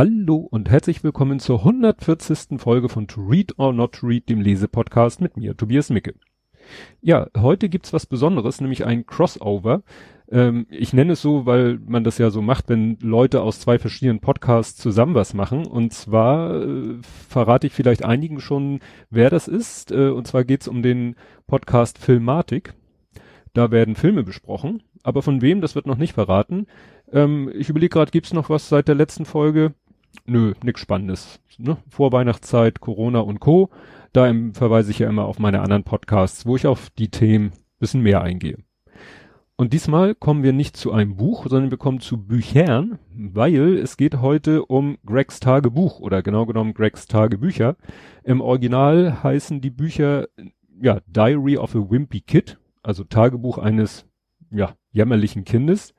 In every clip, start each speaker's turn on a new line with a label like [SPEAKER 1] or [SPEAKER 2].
[SPEAKER 1] Hallo und herzlich willkommen zur 140. Folge von To Read or Not to Read, dem Lesepodcast mit mir, Tobias Micke. Ja, heute gibt's was Besonderes, nämlich ein Crossover. Ähm, ich nenne es so, weil man das ja so macht, wenn Leute aus zwei verschiedenen Podcasts zusammen was machen. Und zwar äh, verrate ich vielleicht einigen schon, wer das ist. Äh, und zwar geht's um den Podcast Filmatik. Da werden Filme besprochen. Aber von wem, das wird noch nicht verraten. Ähm, ich überlege gerade, gibt's noch was seit der letzten Folge? Nö, nix Spannendes. Ne? Vorweihnachtszeit, Corona und Co. Da verweise ich ja immer auf meine anderen Podcasts, wo ich auf die Themen bisschen mehr eingehe. Und diesmal kommen wir nicht zu einem Buch, sondern wir kommen zu Büchern, weil es geht heute um Gregs Tagebuch oder genau genommen Gregs Tagebücher. Im Original heißen die Bücher ja Diary of a Wimpy Kid, also Tagebuch eines ja jämmerlichen Kindes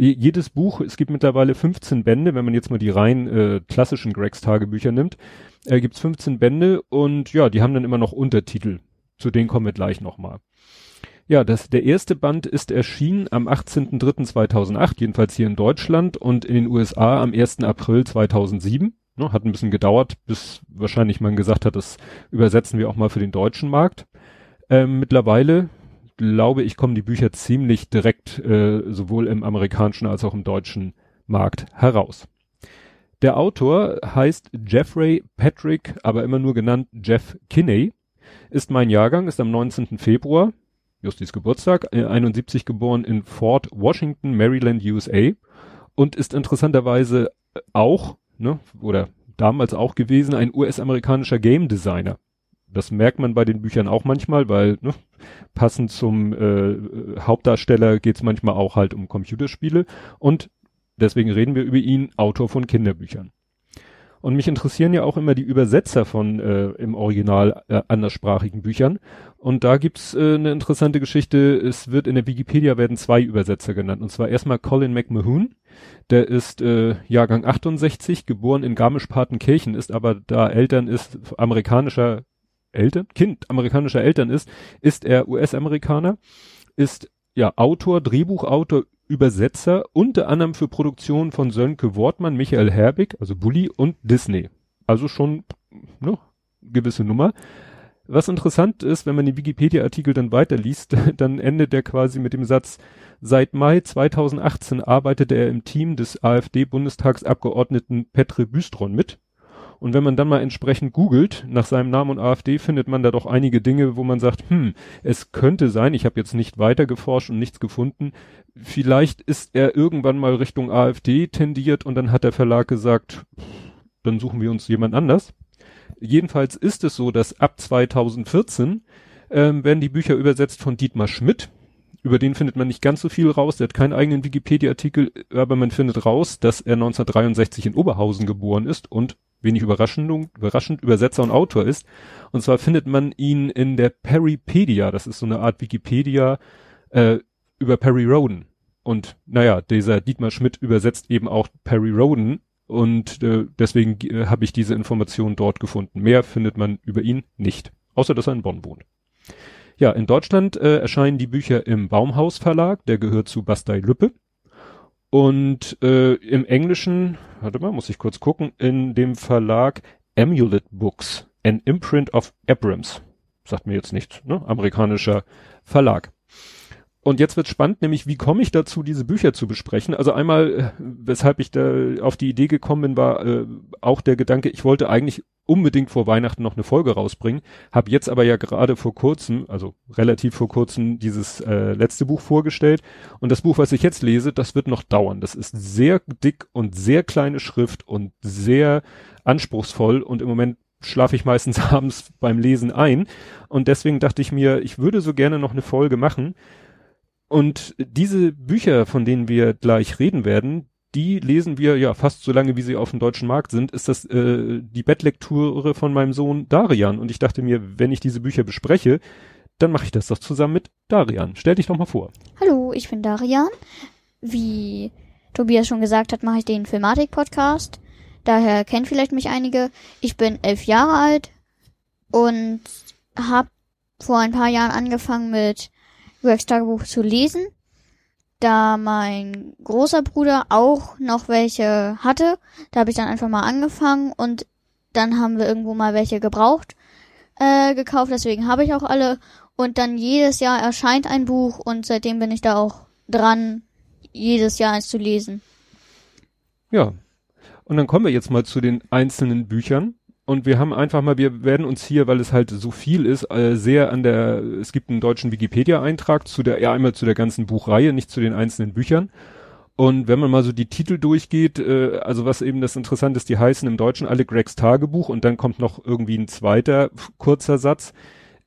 [SPEAKER 1] jedes Buch, es gibt mittlerweile 15 Bände, wenn man jetzt mal die rein äh, klassischen Gregs Tagebücher nimmt, äh, gibt's 15 Bände und ja, die haben dann immer noch Untertitel. Zu denen kommen wir gleich nochmal. Ja, das, der erste Band ist erschienen am 18.03.2008, jedenfalls hier in Deutschland und in den USA am 1. April 2007. Ne, hat ein bisschen gedauert, bis wahrscheinlich man gesagt hat, das übersetzen wir auch mal für den deutschen Markt. Ähm, mittlerweile glaube ich, kommen die Bücher ziemlich direkt äh, sowohl im amerikanischen als auch im deutschen Markt heraus. Der Autor heißt Jeffrey Patrick, aber immer nur genannt Jeff Kinney, ist mein Jahrgang, ist am 19. Februar, Justis Geburtstag, äh, 71 geboren in Fort Washington, Maryland, USA und ist interessanterweise auch, ne, oder damals auch gewesen, ein US-amerikanischer Game Designer. Das merkt man bei den Büchern auch manchmal, weil ne, passend zum äh, Hauptdarsteller geht's manchmal auch halt um Computerspiele und deswegen reden wir über ihn, Autor von Kinderbüchern. Und mich interessieren ja auch immer die Übersetzer von äh, im Original äh, anderssprachigen Büchern. Und da gibt's äh, eine interessante Geschichte. Es wird in der Wikipedia werden zwei Übersetzer genannt. Und zwar erstmal Colin McMahon. Der ist äh, Jahrgang 68, geboren in Garmisch-Partenkirchen, ist aber da Eltern ist amerikanischer Eltern, Kind amerikanischer Eltern ist, ist er US-Amerikaner, ist ja Autor, Drehbuchautor, Übersetzer, unter anderem für Produktionen von Sönke Wortmann, Michael Herbig, also Bully und Disney. Also schon ne, gewisse Nummer. Was interessant ist, wenn man den Wikipedia-Artikel dann weiterliest, dann endet er quasi mit dem Satz, seit Mai 2018 arbeitete er im Team des AfD-Bundestagsabgeordneten Petre Büstron mit. Und wenn man dann mal entsprechend googelt nach seinem Namen und AfD, findet man da doch einige Dinge, wo man sagt, hm, es könnte sein, ich habe jetzt nicht weiter geforscht und nichts gefunden, vielleicht ist er irgendwann mal Richtung AfD tendiert und dann hat der Verlag gesagt, dann suchen wir uns jemand anders. Jedenfalls ist es so, dass ab 2014 ähm, werden die Bücher übersetzt von Dietmar Schmidt. Über den findet man nicht ganz so viel raus. Der hat keinen eigenen Wikipedia-Artikel, aber man findet raus, dass er 1963 in Oberhausen geboren ist und wenig überraschend, überraschend Übersetzer und Autor ist. Und zwar findet man ihn in der Peripedia, das ist so eine Art Wikipedia äh, über Perry Roden. Und naja, dieser Dietmar Schmidt übersetzt eben auch Perry Roden und äh, deswegen äh, habe ich diese Information dort gefunden. Mehr findet man über ihn nicht, außer dass er in Bonn wohnt. Ja, in Deutschland äh, erscheinen die Bücher im Baumhaus Verlag, der gehört zu Bastei Lüppe. Und äh, im Englischen, warte mal, muss ich kurz gucken, in dem Verlag Amulet Books, an Imprint of Abrams. Sagt mir jetzt nichts, ne? Amerikanischer Verlag. Und jetzt wird spannend, nämlich wie komme ich dazu, diese Bücher zu besprechen? Also einmal, äh, weshalb ich da auf die Idee gekommen bin, war äh, auch der Gedanke, ich wollte eigentlich unbedingt vor Weihnachten noch eine Folge rausbringen, habe jetzt aber ja gerade vor kurzem, also relativ vor kurzem, dieses äh, letzte Buch vorgestellt. Und das Buch, was ich jetzt lese, das wird noch dauern. Das ist sehr dick und sehr kleine Schrift und sehr anspruchsvoll und im Moment schlafe ich meistens abends beim Lesen ein. Und deswegen dachte ich mir, ich würde so gerne noch eine Folge machen und diese Bücher, von denen wir gleich reden werden, die lesen wir ja fast so lange, wie sie auf dem deutschen Markt sind, ist das äh, die Bettlektüre von meinem Sohn Darian. Und ich dachte mir, wenn ich diese Bücher bespreche, dann mache ich das doch zusammen mit Darian. Stell dich doch mal vor.
[SPEAKER 2] Hallo, ich bin Darian. Wie Tobias schon gesagt hat, mache ich den Filmatik-Podcast. Daher kennen vielleicht mich einige. Ich bin elf Jahre alt und habe vor ein paar Jahren angefangen mit Gregs Tagebuch zu lesen. da mein großer Bruder auch noch welche hatte, da habe ich dann einfach mal angefangen und dann haben wir irgendwo mal welche gebraucht äh, gekauft, deswegen habe ich auch alle und dann jedes Jahr erscheint ein Buch und seitdem bin ich da auch dran, jedes Jahr eins zu lesen.
[SPEAKER 1] Ja. Und dann kommen wir jetzt mal zu den einzelnen Büchern. Und wir haben einfach mal, wir werden uns hier, weil es halt so viel ist, äh, sehr an der, es gibt einen deutschen Wikipedia-Eintrag zu der, ja einmal zu der ganzen Buchreihe, nicht zu den einzelnen Büchern. Und wenn man mal so die Titel durchgeht, äh, also was eben das Interessante ist, die heißen im Deutschen alle Gregs Tagebuch und dann kommt noch irgendwie ein zweiter kurzer Satz.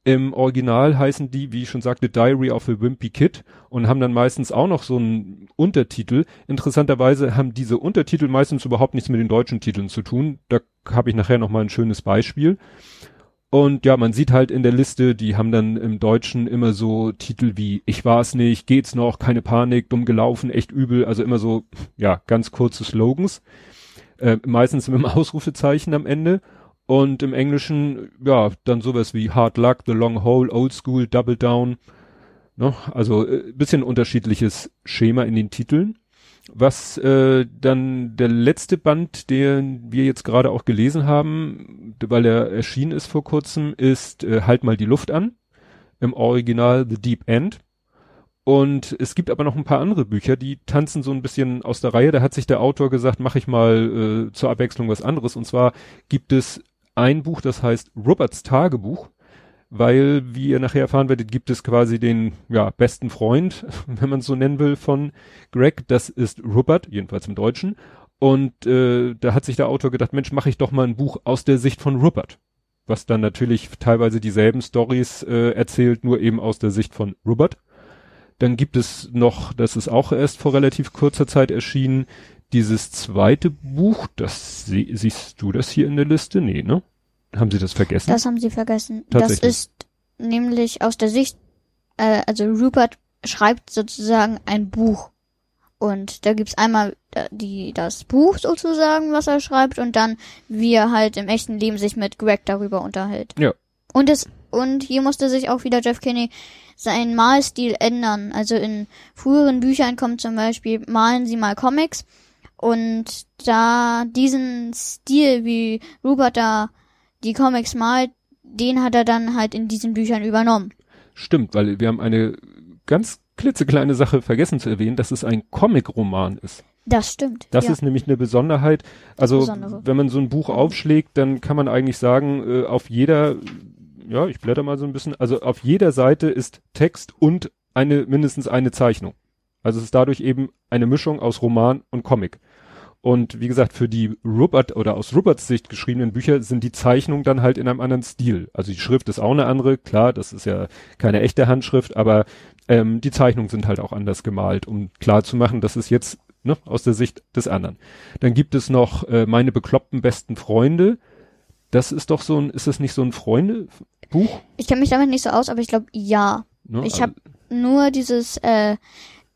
[SPEAKER 1] Im Original heißen die, wie ich schon sagte, Diary of a Wimpy Kid und haben dann meistens auch noch so einen Untertitel. Interessanterweise haben diese Untertitel meistens überhaupt nichts mit den deutschen Titeln zu tun. Da habe ich nachher noch mal ein schönes Beispiel. Und ja, man sieht halt in der Liste, die haben dann im Deutschen immer so Titel wie Ich war's nicht, geht's noch, keine Panik, dumm gelaufen, echt übel, also immer so, ja, ganz kurze Slogans. Äh, meistens mit einem Ausrufezeichen am Ende. Und im Englischen, ja, dann sowas wie Hard Luck, The Long Hole, Old School, Double Down. Ne? Also äh, bisschen unterschiedliches Schema in den Titeln. Was äh, dann der letzte Band, den wir jetzt gerade auch gelesen haben, weil er erschienen ist vor kurzem, ist äh, Halt mal die Luft an. Im Original The Deep End. Und es gibt aber noch ein paar andere Bücher, die tanzen so ein bisschen aus der Reihe. Da hat sich der Autor gesagt, mache ich mal äh, zur Abwechslung was anderes. Und zwar gibt es ein Buch, das heißt Roberts Tagebuch, weil, wie ihr nachher erfahren werdet, gibt es quasi den ja, besten Freund, wenn man es so nennen will, von Greg. Das ist Robert, jedenfalls im Deutschen. Und äh, da hat sich der Autor gedacht, Mensch, mache ich doch mal ein Buch aus der Sicht von Robert. Was dann natürlich teilweise dieselben Stories äh, erzählt, nur eben aus der Sicht von Robert. Dann gibt es noch, das ist auch erst vor relativ kurzer Zeit erschienen, dieses zweite Buch, das sie, siehst du das hier in der Liste? Nee, ne? Haben Sie das vergessen?
[SPEAKER 2] Das haben Sie vergessen. Das ist nämlich aus der Sicht, äh, also Rupert schreibt sozusagen ein Buch. Und da gibt's einmal die, das Buch sozusagen, was er schreibt, und dann, wie er halt im echten Leben sich mit Greg darüber unterhält.
[SPEAKER 1] Ja.
[SPEAKER 2] Und es, und hier musste sich auch wieder Jeff Kinney seinen Malstil ändern. Also in früheren Büchern kommt zum Beispiel, malen Sie mal Comics und da diesen Stil, wie Rupert da die Comics malt, den hat er dann halt in diesen Büchern übernommen.
[SPEAKER 1] Stimmt, weil wir haben eine ganz klitzekleine Sache vergessen zu erwähnen, dass es ein Comic-Roman ist.
[SPEAKER 2] Das stimmt.
[SPEAKER 1] Das ja. ist nämlich eine Besonderheit. Also Besondere. wenn man so ein Buch aufschlägt, dann kann man eigentlich sagen, äh, auf jeder, ja, ich blätter mal so ein bisschen, also auf jeder Seite ist Text und eine mindestens eine Zeichnung. Also es ist dadurch eben eine Mischung aus Roman und Comic. Und wie gesagt, für die Rupert oder aus Ruperts Sicht geschriebenen Bücher sind die Zeichnungen dann halt in einem anderen Stil. Also die Schrift ist auch eine andere, klar, das ist ja keine echte Handschrift, aber ähm, die Zeichnungen sind halt auch anders gemalt, um klar zu machen, das ist jetzt ne, aus der Sicht des anderen. Dann gibt es noch äh, meine bekloppten besten Freunde. Das ist doch so ein, ist das nicht so ein Freunde-Buch?
[SPEAKER 2] Ich kenne mich damit nicht so aus, aber ich glaube ja. Ne? Ich habe nur dieses äh,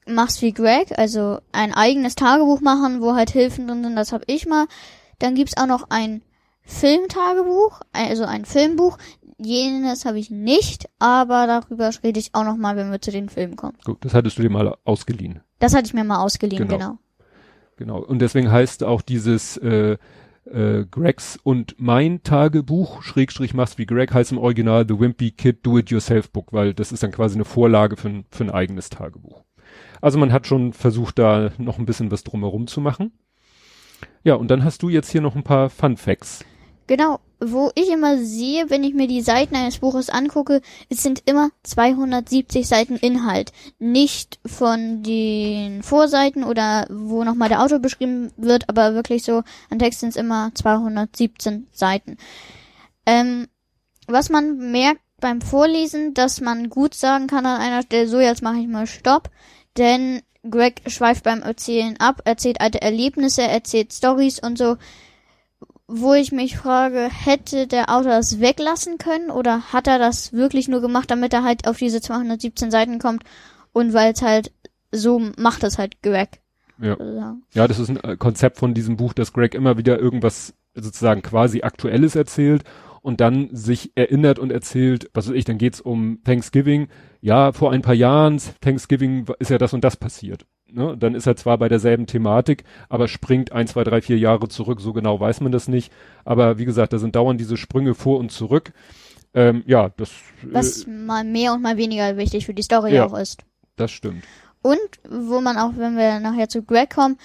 [SPEAKER 2] mach's wie Greg, also ein eigenes Tagebuch machen, wo halt Hilfen drin sind, das hab ich mal. Dann gibt's auch noch ein Filmtagebuch, also ein Filmbuch. Jenes habe ich nicht, aber darüber rede ich auch noch mal, wenn wir zu den Filmen kommen.
[SPEAKER 1] Gut, das hattest du dir mal ausgeliehen.
[SPEAKER 2] Das hatte ich mir mal ausgeliehen, genau. Genau,
[SPEAKER 1] genau. und deswegen heißt auch dieses äh, äh, Gregs und mein Tagebuch, Schrägstrich machst wie Greg, heißt im Original The Wimpy Kid Do-It-Yourself Book, weil das ist dann quasi eine Vorlage für, für ein eigenes Tagebuch. Also man hat schon versucht, da noch ein bisschen was drumherum zu machen. Ja, und dann hast du jetzt hier noch ein paar Fun Facts.
[SPEAKER 2] Genau, wo ich immer sehe, wenn ich mir die Seiten eines Buches angucke, es sind immer 270 Seiten Inhalt. Nicht von den Vorseiten oder wo nochmal der Autor beschrieben wird, aber wirklich so, an Text sind es immer 217 Seiten. Ähm, was man merkt beim Vorlesen, dass man gut sagen kann an einer Stelle, so jetzt mache ich mal Stopp, denn Greg schweift beim Erzählen ab, erzählt alte Erlebnisse, erzählt Stories und so, wo ich mich frage, hätte der Autor das weglassen können oder hat er das wirklich nur gemacht, damit er halt auf diese 217 Seiten kommt und weil es halt so macht es halt Greg.
[SPEAKER 1] Ja. ja, das ist ein äh, Konzept von diesem Buch, dass Greg immer wieder irgendwas sozusagen quasi Aktuelles erzählt und dann sich erinnert und erzählt, was weiß ich, dann geht's um Thanksgiving. Ja, vor ein paar Jahren, Thanksgiving ist ja das und das passiert. Ne? Dann ist er zwar bei derselben Thematik, aber springt ein, zwei, drei, vier Jahre zurück. So genau weiß man das nicht. Aber wie gesagt, da sind dauernd diese Sprünge vor und zurück. Ähm, ja, das.
[SPEAKER 2] Was äh, mal mehr und mal weniger wichtig für die Story
[SPEAKER 1] Ja.
[SPEAKER 2] auch ist.
[SPEAKER 1] das stimmt.
[SPEAKER 2] Und wo man auch, wenn wir nachher zu Greg kommen,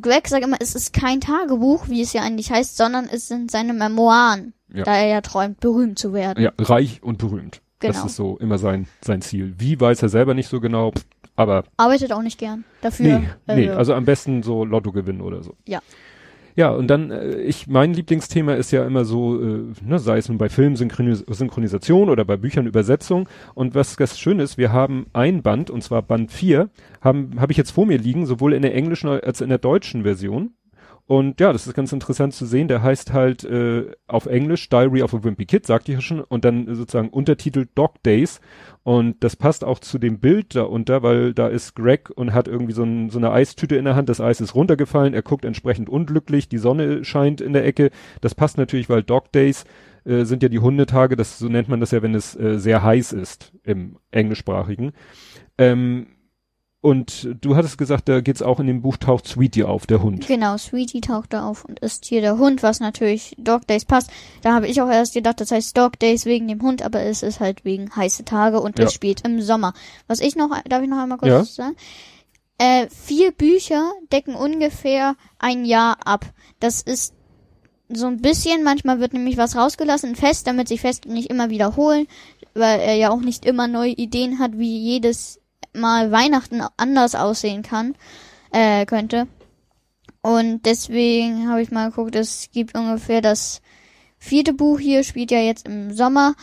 [SPEAKER 2] Greg sagt immer, es ist kein Tagebuch, wie es ja eigentlich heißt, sondern es sind seine Memoiren,
[SPEAKER 1] Ja.
[SPEAKER 2] da er ja träumt, berühmt zu werden.
[SPEAKER 1] Ja, reich und berühmt. Das
[SPEAKER 2] Genau.
[SPEAKER 1] ist so immer sein, sein Ziel. Wie weiß er selber nicht so genau, aber
[SPEAKER 2] Arbeitet auch nicht gern dafür.
[SPEAKER 1] nee, nee, also am besten so Lotto gewinnen oder so.
[SPEAKER 2] Ja.
[SPEAKER 1] Ja, und dann, äh, ich, mein Lieblingsthema ist ja immer so, äh, ne, sei es nun bei Filmen Synchronis Synchronisation oder bei Büchern Übersetzung. Und was ganz schön ist, wir haben ein Band, und zwar Band 4, haben, habe ich jetzt vor mir liegen, sowohl in der englischen als in der deutschen Version. Und ja, das ist ganz interessant zu sehen. Der heißt halt äh, auf Englisch Diary of a Wimpy Kid, sagte ich ja schon, und dann sozusagen Untertitel Dog Days. Und das passt auch zu dem Bild da unter, weil da ist Greg und hat irgendwie so, ein, so eine Eistüte in der Hand. Das Eis ist runtergefallen. Er guckt entsprechend unglücklich. Die Sonne scheint in der Ecke. Das passt natürlich, weil Dog Days äh, sind ja die Hundetage. Das so nennt man das ja, wenn es äh, sehr heiß ist im englischsprachigen. Ähm, und du hattest gesagt, da geht's auch in dem Buch taucht Sweetie auf, der Hund.
[SPEAKER 2] Genau, Sweetie taucht da auf und ist hier der Hund, was natürlich Dog Days passt. Da habe ich auch erst gedacht, das heißt Dog Days wegen dem Hund, aber es ist halt wegen heiße Tage und
[SPEAKER 1] Ja.
[SPEAKER 2] es spielt im Sommer. Was ich noch, darf ich noch einmal kurz
[SPEAKER 1] Ja.
[SPEAKER 2] sagen? Äh, vier Bücher decken ungefähr ein Jahr ab. Das ist so ein bisschen, manchmal wird nämlich was rausgelassen, fest, damit sich fest nicht immer wiederholen, weil er ja auch nicht immer neue Ideen hat, wie jedes Mal Weihnachten anders aussehen kann, äh, könnte. Und deswegen habe ich mal geguckt, es gibt ungefähr das vierte Buch hier, spielt ja jetzt im Sommer.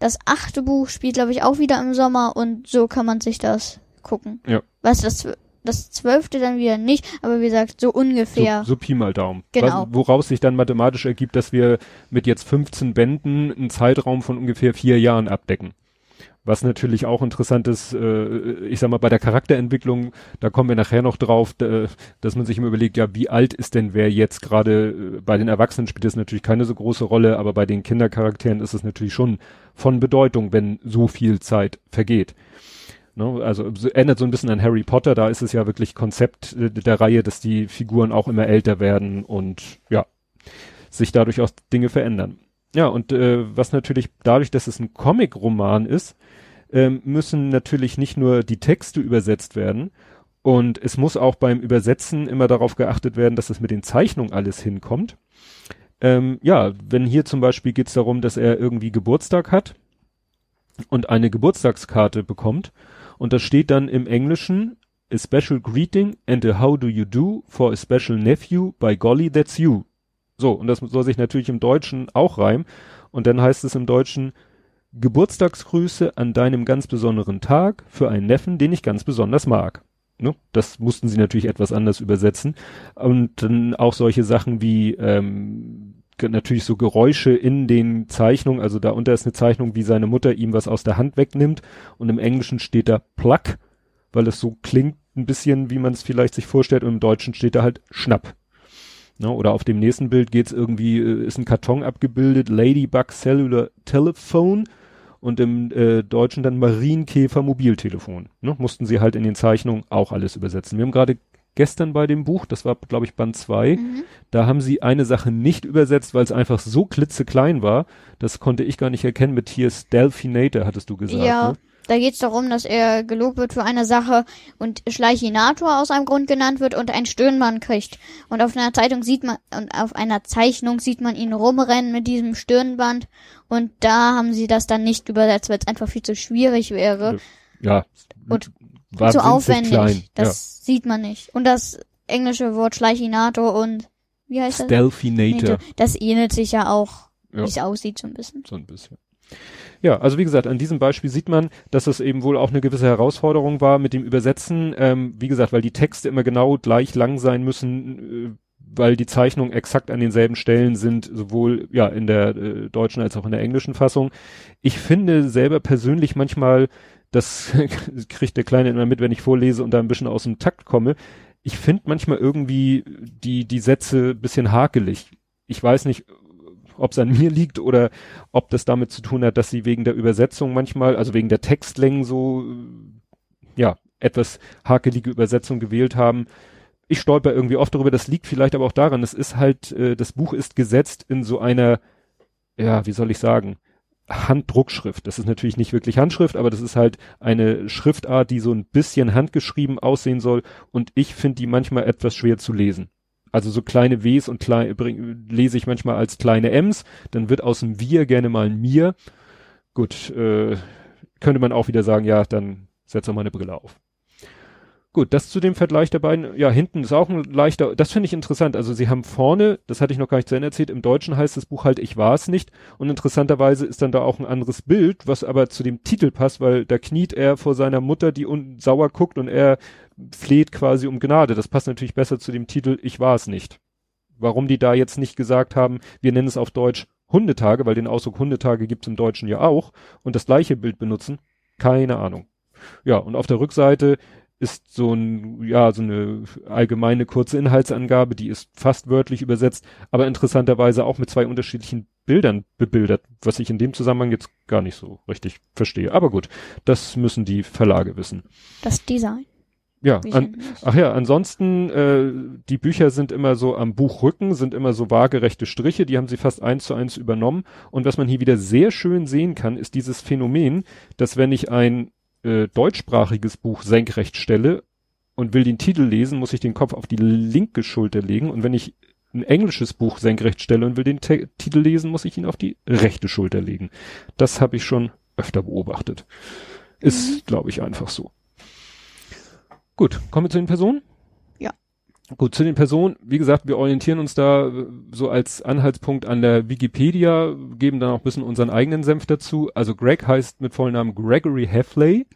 [SPEAKER 2] Das achte Buch spielt, glaube ich, auch wieder im Sommer und so kann man sich das gucken.
[SPEAKER 1] Ja.
[SPEAKER 2] Was das, das zwölfte dann wieder nicht, aber wie gesagt, so ungefähr.
[SPEAKER 1] So, so Pi mal Daumen.
[SPEAKER 2] Genau.
[SPEAKER 1] Was, woraus sich dann mathematisch ergibt, dass wir mit jetzt 15 Bänden einen Zeitraum von ungefähr vier Jahren abdecken. Was natürlich auch interessant ist, äh, ich sag mal, bei der Charakterentwicklung, da kommen wir nachher noch drauf, da, dass man sich immer überlegt, ja, wie alt ist denn wer jetzt gerade, äh, bei den Erwachsenen spielt das natürlich keine so große Rolle, aber bei den Kindercharakteren ist es natürlich schon von Bedeutung, wenn so viel Zeit vergeht. Ne? Also so, erinnert so ein bisschen an Harry Potter, da ist es ja wirklich Konzept äh, der Reihe, dass die Figuren auch immer älter werden und ja, sich dadurch auch Dinge verändern. Ja, und äh, was natürlich dadurch, dass es ein Comic-Roman ist, ähm, müssen natürlich nicht nur die Texte übersetzt werden und es muss auch beim Übersetzen immer darauf geachtet werden, dass es mit den Zeichnungen alles hinkommt. Ähm, ja, wenn hier zum Beispiel geht es darum, dass er irgendwie Geburtstag hat und eine Geburtstagskarte bekommt und da steht dann im Englischen a special greeting and a how do you do for a special nephew by golly that's you. So, und das soll sich natürlich im Deutschen auch reimen. Und dann heißt es im Deutschen Geburtstagsgrüße an deinem ganz besonderen Tag für einen Neffen, den ich ganz besonders mag. Ne? Das mussten sie natürlich etwas anders übersetzen. Und dann auch solche Sachen wie ähm, natürlich so Geräusche in den Zeichnungen. Also da unter ist eine Zeichnung, wie seine Mutter ihm was aus der Hand wegnimmt. Und im Englischen steht da Pluck, weil es so klingt ein bisschen, wie man es vielleicht sich vorstellt. Und im Deutschen steht da halt Schnapp. Ne, oder auf dem nächsten Bild geht's irgendwie, äh, ist ein Karton abgebildet, Ladybug Cellular Telephone und im äh, Deutschen dann Marienkäfer Mobiltelefon. Ne, mussten sie halt in den Zeichnungen auch alles übersetzen. Wir haben gerade gestern bei dem Buch, das war glaube ich Band 2,
[SPEAKER 2] Mhm.
[SPEAKER 1] da haben sie eine Sache nicht übersetzt, weil es einfach so klitzeklein war, das konnte ich gar nicht erkennen. Mit hier Stealthinator hattest du gesagt.
[SPEAKER 2] Ja,
[SPEAKER 1] Ne?
[SPEAKER 2] Da geht's darum, dass er gelobt wird für eine Sache und Schleichinator aus einem Grund genannt wird und ein Stirnband kriegt. Und auf einer Zeitung sieht man, und auf einer Zeichnung sieht man ihn rumrennen mit diesem Stirnband. Und da haben sie das dann nicht übersetzt, weil es einfach viel zu schwierig wäre.
[SPEAKER 1] Ja.
[SPEAKER 2] Und
[SPEAKER 1] war
[SPEAKER 2] zu aufwendig.
[SPEAKER 1] klein.
[SPEAKER 2] Das sieht man nicht. Und das englische Wort Schleichinator und wie
[SPEAKER 1] ja.
[SPEAKER 2] heißt das?
[SPEAKER 1] Stealthinator.
[SPEAKER 2] Das ähnelt sich ja auch,
[SPEAKER 1] Ja.
[SPEAKER 2] wie es aussieht, so ein bisschen.
[SPEAKER 1] So ein bisschen. Ja, also wie gesagt, an diesem Beispiel sieht man, dass es eben wohl auch eine gewisse Herausforderung war mit dem Übersetzen. Ähm, wie gesagt, weil die Texte immer genau gleich lang sein müssen, äh, weil die Zeichnungen exakt an denselben Stellen sind, sowohl ja in der äh, deutschen als auch in der englischen Fassung. Ich finde selber persönlich manchmal, das kriegt der Kleine immer mit, wenn ich vorlese und da ein bisschen aus dem Takt komme. Ich finde manchmal irgendwie die, die Sätze bisschen hakelig. Ich weiß nicht, ob es an mir liegt oder ob das damit zu tun hat, dass sie wegen der Übersetzung manchmal, also wegen der Textlängen so, ja, etwas hakelige Übersetzung gewählt haben. Ich stolper irgendwie oft darüber, das liegt vielleicht aber auch daran, es ist halt, äh, das Buch ist gesetzt in so einer, ja, wie soll ich sagen, Handdruckschrift. Das ist natürlich nicht wirklich Handschrift, aber das ist halt eine Schriftart, die so ein bisschen handgeschrieben aussehen soll und ich finde die manchmal etwas schwer zu lesen. Also so kleine Ws und klein, bring, lese ich manchmal als kleine Ms, dann wird aus dem Wir gerne mal ein Mir. Gut, äh, könnte man auch wieder sagen, ja, dann setz doch mal eine Brille auf. Gut, das zu dem Vergleich der beiden. Ja, hinten ist auch ein leichter, das finde ich interessant. Also sie haben vorne, das hatte ich noch gar nicht zu Ende erzählt, im Deutschen heißt das Buch halt Ich war es nicht. Und interessanterweise ist dann da auch ein anderes Bild, was aber zu dem Titel passt, weil da kniet er vor seiner Mutter, die un sauer guckt und er fleht quasi um Gnade. Das passt natürlich besser zu dem Titel Ich war es nicht. Warum die da jetzt nicht gesagt haben, wir nennen es auf Deutsch Hundetage, weil den Ausdruck Hundetage gibt es im Deutschen ja auch und das gleiche Bild benutzen, keine Ahnung. Ja, und auf der Rückseite ist so ein, ja, so eine allgemeine kurze Inhaltsangabe, die ist fast wörtlich übersetzt, aber interessanterweise auch mit zwei unterschiedlichen Bildern bebildert, was ich in dem Zusammenhang jetzt gar nicht so richtig verstehe. Aber gut, das müssen die Verlage wissen.
[SPEAKER 2] Das Design.
[SPEAKER 1] Ja, an, ach ja, ansonsten, äh, die Bücher sind immer so am Buchrücken, sind immer so waagerechte Striche, die haben sie fast eins zu eins übernommen. Und was man hier wieder sehr schön sehen kann, ist dieses Phänomen, dass wenn ich ein äh, deutschsprachiges Buch senkrecht stelle und will den Titel lesen, muss ich den Kopf auf die linke Schulter legen. Und wenn ich ein englisches Buch senkrecht stelle und will den Te Titel lesen, muss ich ihn auf die rechte Schulter legen. Das habe ich schon öfter beobachtet. Ist, mhm. glaube ich, einfach so. Gut, kommen wir zu den Personen? Gut, zu den Personen, wie gesagt, wir orientieren uns da äh, so als Anhaltspunkt an der Wikipedia, geben dann auch ein bisschen unseren eigenen Senf dazu. Also Greg heißt mit vollen Namen Gregory Heffley,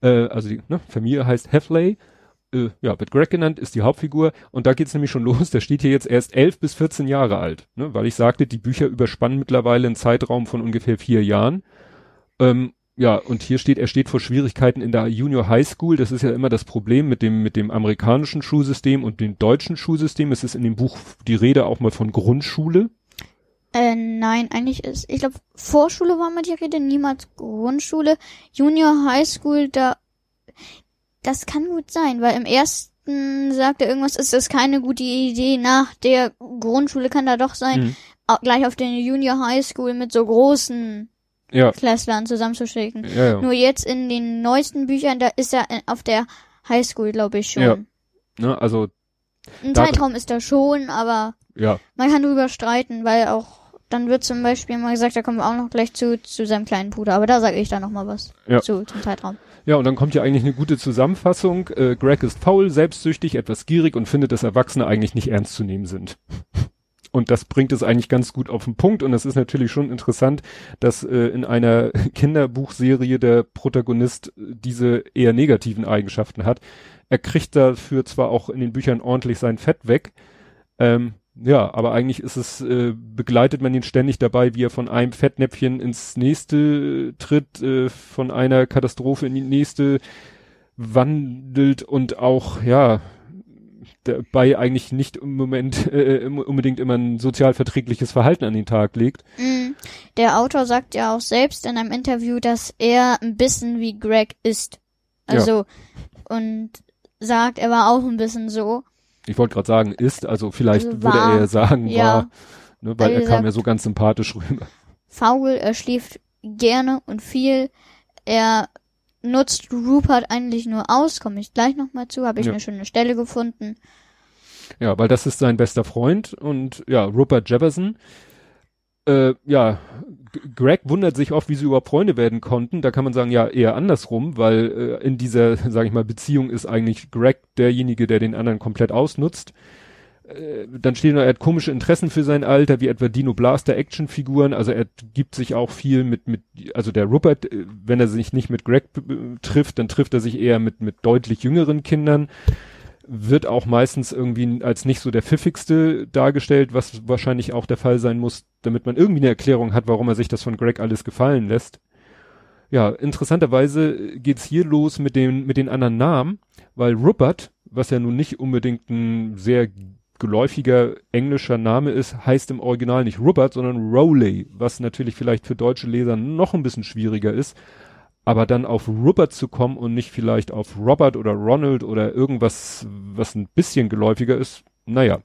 [SPEAKER 1] äh, also die ne, Familie heißt Heffley, äh, ja, wird Greg genannt, ist die Hauptfigur. Und da geht's nämlich schon los, der steht hier jetzt erst elf bis 14 Jahre alt, ne, weil ich sagte, die Bücher überspannen mittlerweile einen Zeitraum von ungefähr vier Jahren. Ähm, ja, und hier steht, er steht vor Schwierigkeiten in der Junior High School. Das ist ja immer das Problem mit dem, mit dem amerikanischen Schulsystem und dem deutschen Schulsystem. Es ist in dem Buch die Rede auch mal von Grundschule.
[SPEAKER 2] Äh, nein, eigentlich ist, ich glaube, Vorschule war mal die Rede, niemals Grundschule. Junior High School, da, das kann gut sein, weil im ersten sagt er irgendwas, ist das keine gute Idee. Nach der Grundschule kann da doch sein, mhm. gleich auf den Junior High School mit so großen ja. Klässlern zusammenzuschicken. Ja, ja. Nur jetzt in den neuesten Büchern, da ist er auf der Highschool, glaube ich schon. Ja.
[SPEAKER 1] Ne, also
[SPEAKER 2] ein Zeitraum ist da schon, aber
[SPEAKER 1] ja.
[SPEAKER 2] man kann drüber streiten, weil auch dann wird zum Beispiel mal gesagt, da kommen wir auch noch gleich zu zu seinem kleinen Bruder, aber da sage ich dann noch mal was ja. zu zum Zeitraum.
[SPEAKER 1] Ja, und dann kommt ja eigentlich eine gute Zusammenfassung. Äh, Greg ist faul, selbstsüchtig, etwas gierig und findet, dass Erwachsene eigentlich nicht ernst zu nehmen sind. Und das bringt es eigentlich ganz gut auf den Punkt. Und es ist natürlich schon interessant, dass äh, in einer Kinderbuchserie der Protagonist diese eher negativen Eigenschaften hat. Er kriegt dafür zwar auch in den Büchern ordentlich sein Fett weg, ähm, ja, aber eigentlich ist es, äh, begleitet man ihn ständig dabei, wie er von einem Fettnäpfchen ins nächste tritt, äh, von einer Katastrophe in die nächste wandelt und auch, ja, dabei eigentlich nicht im Moment äh, unbedingt immer ein sozial verträgliches Verhalten an den Tag legt.
[SPEAKER 2] Mm. Der Autor sagt ja auch selbst in einem Interview, dass er ein bisschen wie Greg ist. Also ja. und sagt, er war auch ein bisschen so.
[SPEAKER 1] Ich wollte gerade sagen, ist, also vielleicht also würde er ja sagen, ja. war, ne, weil er kam ja so ganz sympathisch rüber.
[SPEAKER 2] Faul, er schläft gerne und viel. Er nutzt Rupert eigentlich nur aus, komme ich gleich nochmal zu, habe ich ja. eine schöne Stelle gefunden.
[SPEAKER 1] Ja, weil das ist sein bester Freund und ja, Rupert Jefferson. Äh, ja, Greg wundert sich oft, wie sie überhaupt Freunde werden konnten. Da kann man sagen, ja, eher andersrum, weil äh, in dieser, sage ich mal, Beziehung ist eigentlich Greg derjenige, der den anderen komplett ausnutzt. Äh, dann stehen noch, er hat komische Interessen für sein Alter, wie etwa Dino Blaster Actionfiguren, also er gibt sich auch viel mit, mit, also der Rupert, äh, wenn er sich nicht mit Greg trifft, dann trifft er sich eher mit, mit deutlich jüngeren Kindern, wird auch meistens irgendwie als nicht so der pfiffigste dargestellt, was wahrscheinlich auch der Fall sein muss, damit man irgendwie eine Erklärung hat, warum er sich das von Greg alles gefallen lässt. Ja, interessanterweise geht's hier los mit den, mit den anderen Namen, weil Rupert, was ja nun nicht unbedingt ein sehr geläufiger englischer Name ist, heißt im Original nicht Rupert, sondern Rowley, was natürlich vielleicht für deutsche Leser noch ein bisschen schwieriger ist. Aber dann auf Rupert zu kommen und nicht vielleicht auf Robert oder Ronald oder irgendwas, was ein bisschen geläufiger ist, naja.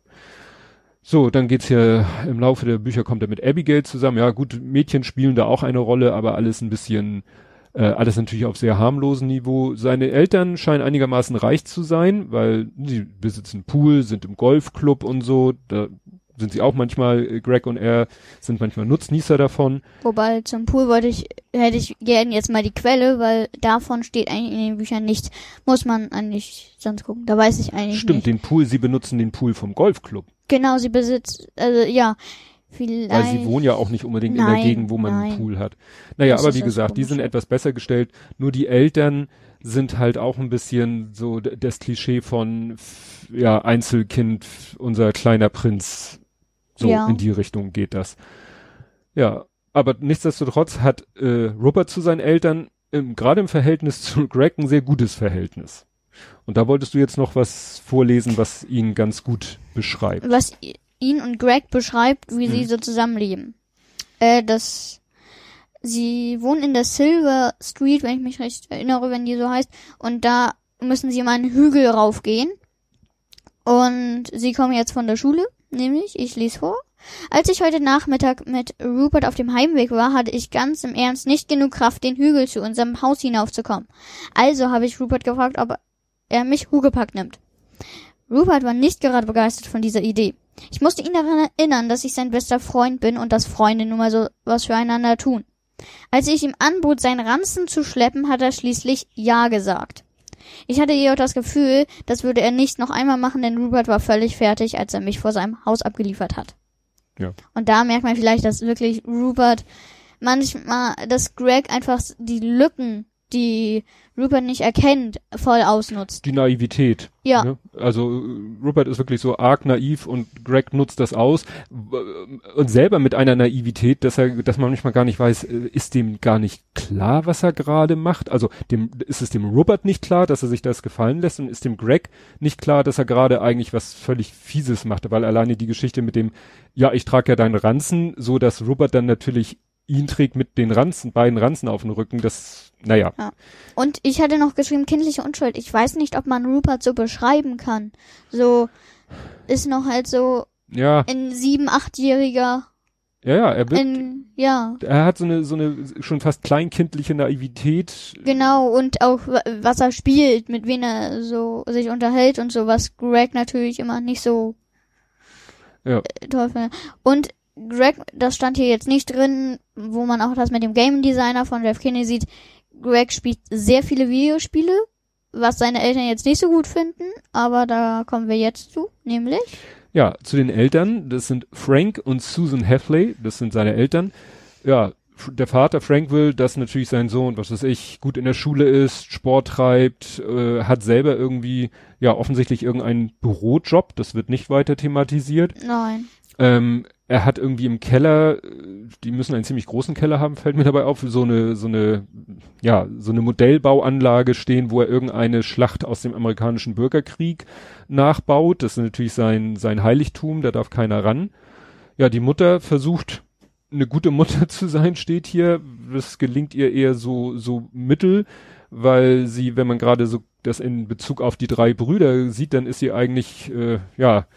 [SPEAKER 1] So, dann geht's hier im Laufe der Bücher kommt er mit Abigail zusammen. Ja, gut, Mädchen spielen da auch eine Rolle, aber alles ein bisschen, äh, alles natürlich auf sehr harmlosem Niveau. Seine Eltern scheinen einigermaßen reich zu sein, weil sie besitzen Pool, sind im Golfclub und so. Da sind sie auch manchmal, äh, Greg und er sind manchmal Nutznießer davon.
[SPEAKER 2] Wobei zum Pool wollte ich, hätte ich gerne jetzt mal die Quelle, weil davon steht eigentlich in den Büchern nichts. Muss man eigentlich sonst gucken. Da weiß ich eigentlich
[SPEAKER 1] Stimmt,
[SPEAKER 2] nicht.
[SPEAKER 1] den Pool, sie benutzen den Pool vom Golfclub.
[SPEAKER 2] Genau, sie besitzt, also ja, vielleicht.
[SPEAKER 1] Weil sie wohnen ja auch nicht unbedingt in der
[SPEAKER 2] Nein,
[SPEAKER 1] Gegend, wo man einen
[SPEAKER 2] nein.
[SPEAKER 1] Pool hat. Naja,
[SPEAKER 2] Das
[SPEAKER 1] aber wie gesagt, die sind etwas besser gestellt. Nur die Eltern sind halt auch ein bisschen so das Klischee von, ja, Einzelkind, unser kleiner Prinz. So
[SPEAKER 2] Ja.
[SPEAKER 1] in die Richtung geht das. Ja, aber nichtsdestotrotz hat äh, Rupert zu seinen Eltern im, gerade im Verhältnis zu Greg ein sehr gutes Verhältnis. Und da wolltest du jetzt noch was vorlesen, was ihn ganz gut beschreibt.
[SPEAKER 2] was ihn und Greg beschreibt, wie sie
[SPEAKER 1] Mhm.
[SPEAKER 2] so zusammenleben. Äh, das, sie wohnen in der Silver Street, wenn ich mich recht erinnere, wenn die so heißt, und da müssen sie mal einen Hügel raufgehen. Und sie kommen jetzt von der Schule, nämlich, ich lese vor. Als ich heute Nachmittag mit Rupert auf dem Heimweg war, hatte ich ganz im Ernst nicht genug Kraft, den Hügel zu unserem Haus hinaufzukommen. Also habe ich Rupert gefragt, ob er mich Hugepack nimmt. Rupert war nicht gerade begeistert von dieser Idee. Ich musste ihn daran erinnern, dass ich sein bester Freund bin und dass Freunde nun mal so was füreinander tun. Als ich ihm anbot, seinen Ranzen zu schleppen, hat er schließlich Ja gesagt. Ich hatte jedoch das Gefühl, das würde er nicht noch einmal machen, denn Rupert war völlig fertig, als er mich vor seinem Haus abgeliefert hat.
[SPEAKER 1] Ja.
[SPEAKER 2] Und da merkt man vielleicht, dass wirklich Rupert manchmal, dass Greg einfach die Lücken, die Rupert nicht erkennt, voll ausnutzt.
[SPEAKER 1] Die Naivität.
[SPEAKER 2] Ja.
[SPEAKER 1] Ne? Also äh, Rupert ist wirklich so arg naiv und Greg nutzt das aus und selber mit einer Naivität, dass er, dass man manchmal gar nicht weiß, äh, ist dem gar nicht klar, was er gerade macht. Also dem ist es dem Rupert nicht klar, dass er sich das gefallen lässt und ist dem Greg nicht klar, dass er gerade eigentlich was völlig Fieses macht, weil alleine die Geschichte mit dem, ja, ich trage ja deinen Ranzen, so dass Rupert dann natürlich ihn trägt mit den Ranzen, beiden Ranzen auf dem Rücken, das, naja.
[SPEAKER 2] Und ich hatte noch geschrieben, kindliche Unschuld. Ich weiß nicht, ob man Rupert so beschreiben kann. So ist noch halt so
[SPEAKER 1] Ja,
[SPEAKER 2] ein sieben, achtjähriger,
[SPEAKER 1] ja, ja, er wird,
[SPEAKER 2] in, ja,
[SPEAKER 1] er hat so eine, so eine schon fast kleinkindliche Naivität.
[SPEAKER 2] genau, und auch wa- was er spielt, mit wem er so sich unterhält und so, was Greg natürlich immer nicht so
[SPEAKER 1] Ja.
[SPEAKER 2] toll findet. Und Greg, das stand hier jetzt nicht drin, wo man auch das mit dem Game Designer von Jeff Kinney sieht. Greg spielt sehr viele Videospiele, was seine Eltern jetzt nicht so gut finden, aber da kommen wir jetzt zu, nämlich.
[SPEAKER 1] Ja, zu den Eltern, das sind Frank und Susan Heffley, das sind seine Eltern. Ja, der Vater Frank will, dass natürlich sein Sohn, was weiß ich, gut in der Schule ist, Sport treibt, äh, hat selber irgendwie, ja, offensichtlich irgendeinen Bürojob, das wird nicht weiter thematisiert.
[SPEAKER 2] Nein.
[SPEAKER 1] Ähm, er hat irgendwie im Keller, die müssen einen ziemlich großen Keller haben, fällt mir dabei auf, so eine, so eine, ja, so eine Modellbauanlage stehen, wo er irgendeine Schlacht aus dem amerikanischen Bürgerkrieg nachbaut. Das ist natürlich sein, sein Heiligtum, da darf keiner ran. Ja, die Mutter versucht, eine gute Mutter zu sein, steht hier. Das gelingt ihr eher so, so mittel, weil sie, wenn man gerade so das in Bezug auf die drei Brüder sieht, dann ist sie eigentlich, äh, ja,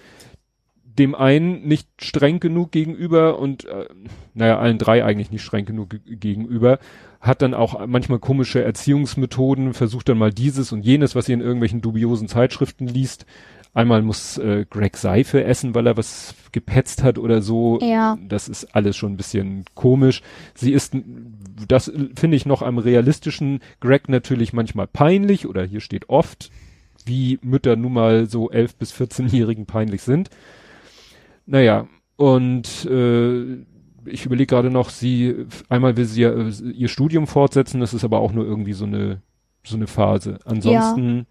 [SPEAKER 1] dem einen nicht streng genug gegenüber und äh, naja, allen drei eigentlich nicht streng genug ge gegenüber, hat dann auch manchmal komische Erziehungsmethoden, versucht dann mal dieses und jenes, was ihr in irgendwelchen dubiosen Zeitschriften liest. Einmal muss äh, Greg Seife essen, weil er was gepetzt hat oder so.
[SPEAKER 2] Ja.
[SPEAKER 1] Das ist alles schon ein bisschen komisch. Sie ist, das finde ich noch am realistischen, Greg natürlich manchmal peinlich oder hier steht oft, wie Mütter nun mal so elf bis 14-Jährigen peinlich sind. Naja, und äh, ich überlege gerade noch, sie, einmal will sie ja äh, ihr Studium fortsetzen, das ist aber auch nur irgendwie so eine, so eine Phase. Ansonsten,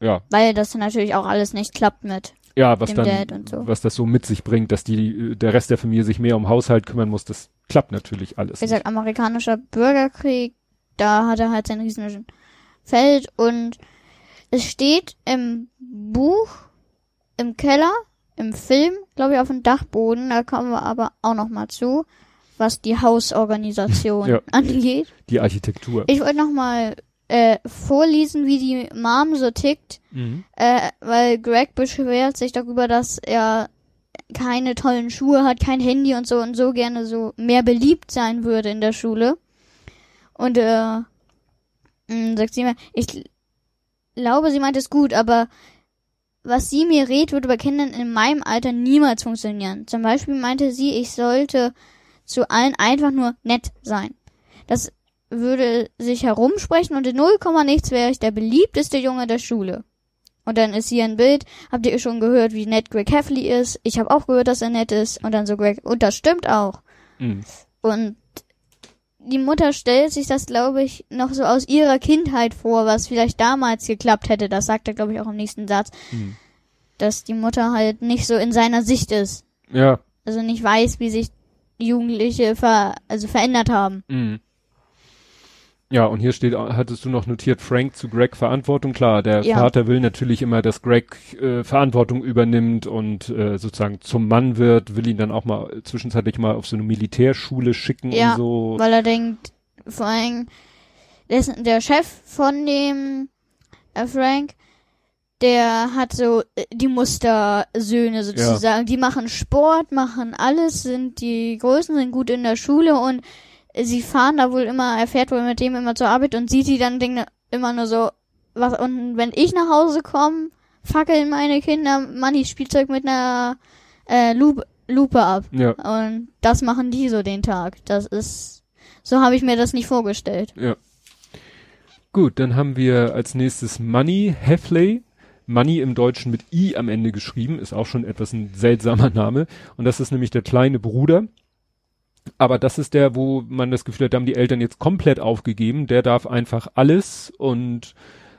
[SPEAKER 1] ja,
[SPEAKER 2] Weil das natürlich auch alles nicht klappt mit.
[SPEAKER 1] ja, was
[SPEAKER 2] Dem
[SPEAKER 1] dann,
[SPEAKER 2] so.
[SPEAKER 1] was das so mit sich bringt, dass die, der Rest der Familie sich mehr um Haushalt kümmern muss, das klappt natürlich alles.
[SPEAKER 2] Wie gesagt, amerikanischer Bürgerkrieg, da hat er halt sein riesen Feld und es steht im Buch im Keller im Film, glaube ich, auf dem Dachboden. Da kommen wir aber auch noch mal zu, was die Hausorganisation
[SPEAKER 1] Ja.
[SPEAKER 2] angeht.
[SPEAKER 1] Die Architektur.
[SPEAKER 2] Ich wollte noch mal äh, vorlesen, wie die Mom so tickt,
[SPEAKER 1] Mhm.
[SPEAKER 2] äh, weil Greg beschwert sich darüber, dass er keine tollen Schuhe hat, kein Handy und so und so gerne so mehr beliebt sein würde in der Schule. Und äh, mh, sagt sie mir, ich glaube, sie meint es gut, aber was sie mir rät, würde bei Kindern in meinem Alter niemals funktionieren. Zum Beispiel meinte sie, ich sollte zu allen einfach nur nett sein. Das würde sich herumsprechen und in null Komma nichts wäre ich der beliebteste Junge der Schule. Und dann ist hier ein Bild, habt ihr schon gehört, wie nett Greg Heffley ist? Ich habe auch gehört, dass er nett ist. Und dann so Greg, und das stimmt auch.
[SPEAKER 1] Mhm.
[SPEAKER 2] Und die Mutter stellt sich das, glaube ich, noch so aus ihrer Kindheit vor, was vielleicht damals geklappt hätte. Das sagt er, glaube ich, auch im nächsten Satz.
[SPEAKER 1] Mhm.
[SPEAKER 2] Dass die Mutter halt nicht so in seiner Sicht ist.
[SPEAKER 1] Ja.
[SPEAKER 2] Also nicht weiß, wie sich Jugendliche ver also verändert haben.
[SPEAKER 1] Mhm. Ja, und hier steht, hattest du noch notiert, Frank zu Greg Verantwortung. Klar, der
[SPEAKER 2] Ja.
[SPEAKER 1] Vater will natürlich immer, dass Greg äh, Verantwortung übernimmt und äh, sozusagen zum Mann wird, will ihn dann auch mal äh, zwischenzeitlich mal auf so eine Militärschule schicken
[SPEAKER 2] Ja,
[SPEAKER 1] und so.
[SPEAKER 2] Weil er denkt, vor allem, der, Chef von dem äh, Frank, der hat so äh, die Mustersöhne sozusagen. Die machen Sport, machen alles, sind die Größten, sind gut in der Schule und sie fahren da wohl immer, er fährt wohl mit dem immer zur Arbeit und sieht die dann Dinge immer nur so, was, und wenn ich nach Hause komme, fackeln meine Kinder Mannis Spielzeug mit einer äh, Lupe, Lupe ab.
[SPEAKER 1] Ja,
[SPEAKER 2] Und das machen die so den Tag. Das ist, so habe ich mir das nicht vorgestellt.
[SPEAKER 1] ja. Gut, dann haben wir als nächstes Money Heffley. Money im Deutschen mit I am Ende geschrieben, ist auch schon etwas ein seltsamer Name. Und das ist nämlich der kleine Bruder. Aber das ist der, wo man das Gefühl hat, da haben die Eltern jetzt komplett aufgegeben. Der darf einfach alles und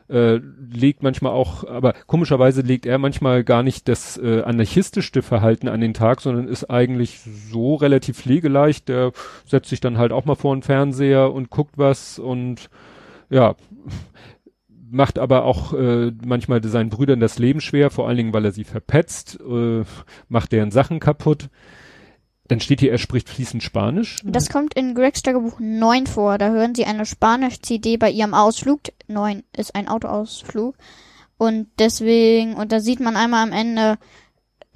[SPEAKER 1] äh, legt manchmal auch, aber komischerweise legt er manchmal gar nicht das äh, anarchistischste Verhalten an den Tag, sondern ist eigentlich so relativ pflegeleicht. Der setzt sich dann halt auch mal vor den Fernseher und guckt was und ja, macht aber auch äh, manchmal seinen Brüdern das Leben schwer, vor allen Dingen, weil er sie verpetzt, äh, macht deren Sachen kaputt. Dann steht hier, er spricht fließend Spanisch.
[SPEAKER 2] Das kommt in Gregs Tagebuch 9 vor. Da hören sie eine Spanisch-CD bei ihrem Ausflug. 9 ist ein Autoausflug. Und deswegen, und da sieht man einmal am Ende,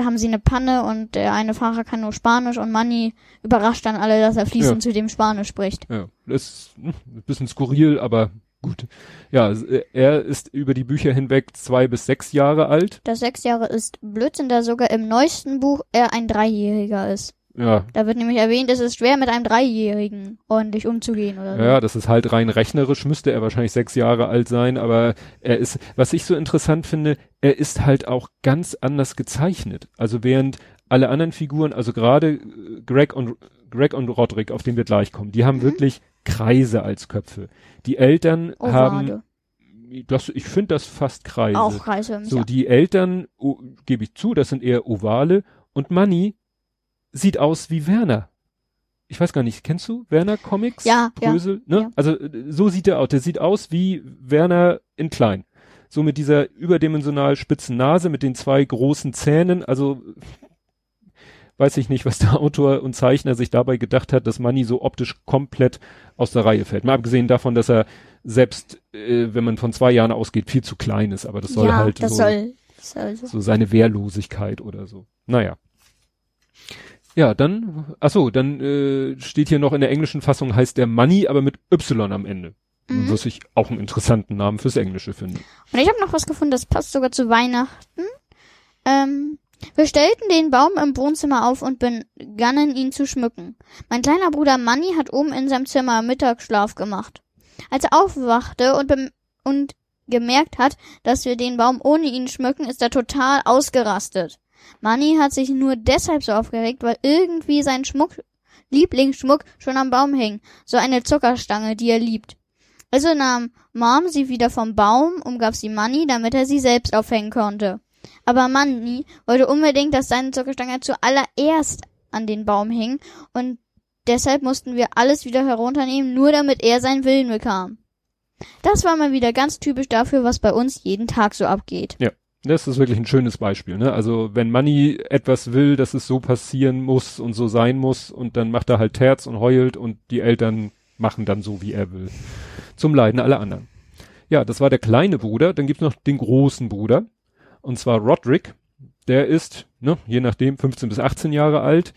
[SPEAKER 2] haben sie eine Panne und der eine Fahrer kann nur Spanisch und Manny überrascht dann alle, dass er fließend zu dem Spanisch spricht.
[SPEAKER 1] Ja, das ist hm, ein bisschen skurril, aber gut. Ja, er ist über die Bücher hinweg zwei bis sechs Jahre alt.
[SPEAKER 2] Das sechs Jahre ist Blödsinn, da sogar im neuesten Buch er ein Dreijähriger ist.
[SPEAKER 1] Ja,
[SPEAKER 2] Da wird nämlich erwähnt, es ist schwer mit einem Dreijährigen ordentlich umzugehen oder so.
[SPEAKER 1] Ja, das ist halt rein rechnerisch, müsste er wahrscheinlich sechs Jahre alt sein, aber er ist, was ich so interessant finde, er ist halt auch ganz anders gezeichnet. Also während alle anderen Figuren, also gerade äh, Greg und Greg und Roderick, auf den wir gleich kommen, die haben
[SPEAKER 2] Mhm.
[SPEAKER 1] wirklich Kreise als Köpfe. Die Eltern haben,
[SPEAKER 2] Ovale.
[SPEAKER 1] das, ich finde das fast Kreise.
[SPEAKER 2] Auch kreisförmig.
[SPEAKER 1] So,
[SPEAKER 2] ja.
[SPEAKER 1] die Eltern, oh, gebe ich zu, das sind eher Ovale und Manny sieht aus wie Werner. Ich weiß gar nicht, kennst du Werner Comics?
[SPEAKER 2] Ja, ja,
[SPEAKER 1] Brösel, ne?
[SPEAKER 2] ja.
[SPEAKER 1] Also äh, so sieht er aus. Der sieht aus wie Werner in klein. So mit dieser überdimensional spitzen Nase, mit den zwei großen Zähnen. Also weiß ich nicht, was der Autor und Zeichner sich dabei gedacht hat, dass Manny so optisch komplett aus der Reihe fällt. Mal abgesehen davon, dass er selbst, äh, wenn man von zwei Jahren ausgeht, viel zu klein ist. Aber das soll
[SPEAKER 2] ja,
[SPEAKER 1] halt
[SPEAKER 2] das
[SPEAKER 1] so,
[SPEAKER 2] soll, soll so.
[SPEAKER 1] so seine Wehrlosigkeit oder so. Naja. Ja, dann, ach so, dann äh, steht hier noch in der englischen Fassung heißt der Money, aber mit Y am Ende.
[SPEAKER 2] Mhm.
[SPEAKER 1] Was ich auch einen interessanten Namen fürs Englische finde.
[SPEAKER 2] Und ich habe noch was gefunden, das passt sogar zu Weihnachten. Ähm, wir stellten den Baum im Wohnzimmer auf und begannen ihn zu schmücken. Mein kleiner Bruder Manny hat oben in seinem Zimmer Mittagsschlaf gemacht. Als er aufwachte und, und gemerkt hat, dass wir den Baum ohne ihn schmücken, ist er total ausgerastet. Manny hat sich nur deshalb so aufgeregt, weil irgendwie sein Schmuck, Lieblingsschmuck schon am Baum hing. So eine Zuckerstange, die er liebt. Also nahm Mom sie wieder vom Baum, umgab sie Manny, damit er sie selbst aufhängen konnte. Aber Manny wollte unbedingt, dass seine Zuckerstange zuallererst an den Baum hing und deshalb mussten wir alles wieder herunternehmen, nur damit er seinen Willen bekam. Das war mal wieder ganz typisch dafür, was bei uns jeden Tag so abgeht.
[SPEAKER 1] Das ist wirklich ein schönes Beispiel, ne? Also wenn Manny etwas will, dass es so passieren muss und so sein muss und dann macht er halt Terz und heult und die Eltern machen dann so, wie er will. Zum Leiden aller anderen. Ja, das war der kleine Bruder. Dann gibt's noch den großen Bruder. Und zwar Roderick. Der ist, ne, je nachdem, 15 bis 18 Jahre alt.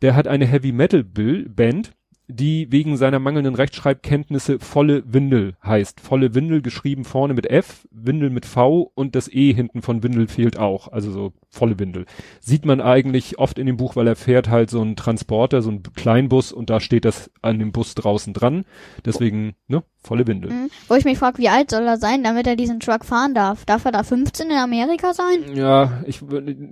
[SPEAKER 1] Der hat eine Heavy Metal Band die wegen seiner mangelnden Rechtschreibkenntnisse volle Windel heißt. Volle Windel geschrieben vorne mit F, Windel mit V und das E hinten von Windel fehlt auch. Also so volle Windel. Sieht man eigentlich oft in dem Buch, weil er fährt halt so einen Transporter, so einen Kleinbus und da steht das an dem Bus draußen dran. Deswegen, ne, volle Windel. Mhm.
[SPEAKER 2] Wo ich mich frage, wie alt soll er sein, damit er diesen Truck fahren darf? Darf er da 15 in Amerika sein?
[SPEAKER 1] Ja, ich,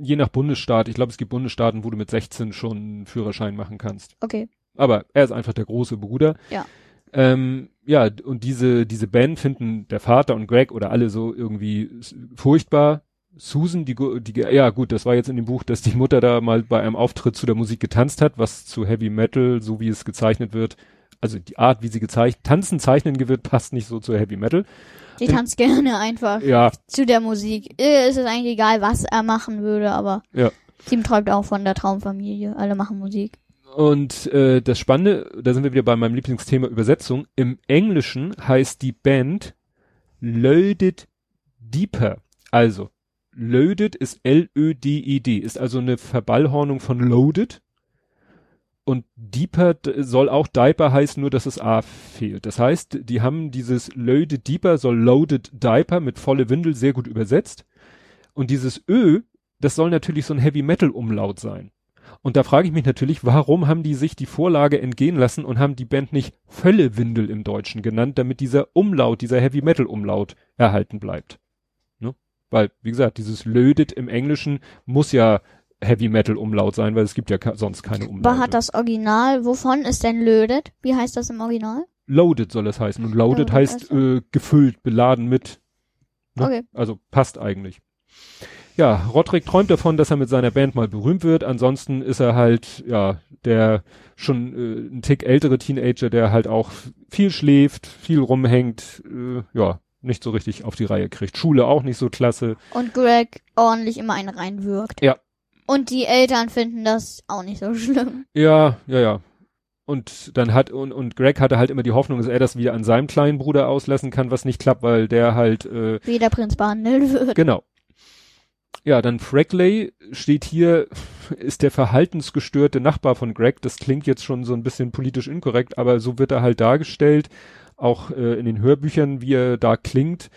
[SPEAKER 1] je nach Bundesstaat. Ich glaube, es gibt Bundesstaaten, wo du mit 16 schon einen Führerschein machen kannst.
[SPEAKER 2] Okay.
[SPEAKER 1] Aber er ist einfach der große Bruder.
[SPEAKER 2] Ja.
[SPEAKER 1] Ähm, ja, und diese, diese Band finden der Vater und Greg oder alle so irgendwie furchtbar. Susan, die, die, ja gut, das war jetzt in dem Buch, dass die Mutter da mal bei einem Auftritt zu der Musik getanzt hat, was zu Heavy Metal, so wie es gezeichnet wird, also die Art, wie sie gezeichnet, tanzen, zeichnen wird, passt nicht so zu Heavy Metal.
[SPEAKER 2] Die tanzt gerne einfach
[SPEAKER 1] ja.
[SPEAKER 2] zu der Musik. Äh, es ist eigentlich egal, was er machen würde, aber
[SPEAKER 1] ja.
[SPEAKER 2] sie träumt auch von der Traumfamilie. Alle machen Musik.
[SPEAKER 1] Und äh, das Spannende, da sind wir wieder bei meinem Lieblingsthema Übersetzung. Im Englischen heißt die Band Loaded Deeper. Also Loaded ist L-Ö-D-I-D, ist also eine Verballhornung von Loaded. Und Deeper soll auch Diaper heißen, nur dass das A fehlt. Das heißt, die haben dieses Loaded Deeper soll Loaded Diaper mit volle Windel sehr gut übersetzt. Und dieses Ö, das soll natürlich so ein Heavy Metal Umlaut sein. Und da frage ich mich natürlich, warum haben die sich die Vorlage entgehen lassen und haben die Band nicht Völlewindel im Deutschen genannt, damit dieser Umlaut, dieser Heavy Metal Umlaut erhalten bleibt. Ne? Weil, wie gesagt, dieses Lödet im Englischen muss ja Heavy Metal Umlaut sein, weil es gibt ja sonst keine Umlaute.
[SPEAKER 2] Aber hat das Original, wovon ist denn Lödet? Wie heißt das im Original?
[SPEAKER 1] Loaded soll es heißen. Und loaded, loaded heißt also. äh, gefüllt, beladen mit. Ne? Okay. Also passt eigentlich ja, Roderick träumt davon, dass er mit seiner Band mal berühmt wird. Ansonsten ist er halt, ja, der schon äh, ein Tick ältere Teenager, der halt auch viel schläft, viel rumhängt, äh, ja, nicht so richtig auf die Reihe kriegt. Schule auch nicht so klasse.
[SPEAKER 2] Und Greg ordentlich immer einen reinwirkt.
[SPEAKER 1] Ja.
[SPEAKER 2] Und die Eltern finden das auch nicht so schlimm.
[SPEAKER 1] Ja, ja, ja. Und dann hat, und, und Greg hatte halt immer die Hoffnung, dass er das wieder an seinem kleinen Bruder auslassen kann, was nicht klappt, weil der halt, äh,
[SPEAKER 2] Wie der Prinz behandelt wird.
[SPEAKER 1] Genau. Ja, dann Frackley steht hier, ist der verhaltensgestörte Nachbar von Greg. Das klingt jetzt schon so ein bisschen politisch inkorrekt, aber so wird er halt dargestellt, auch äh, in den Hörbüchern, wie er da klingt.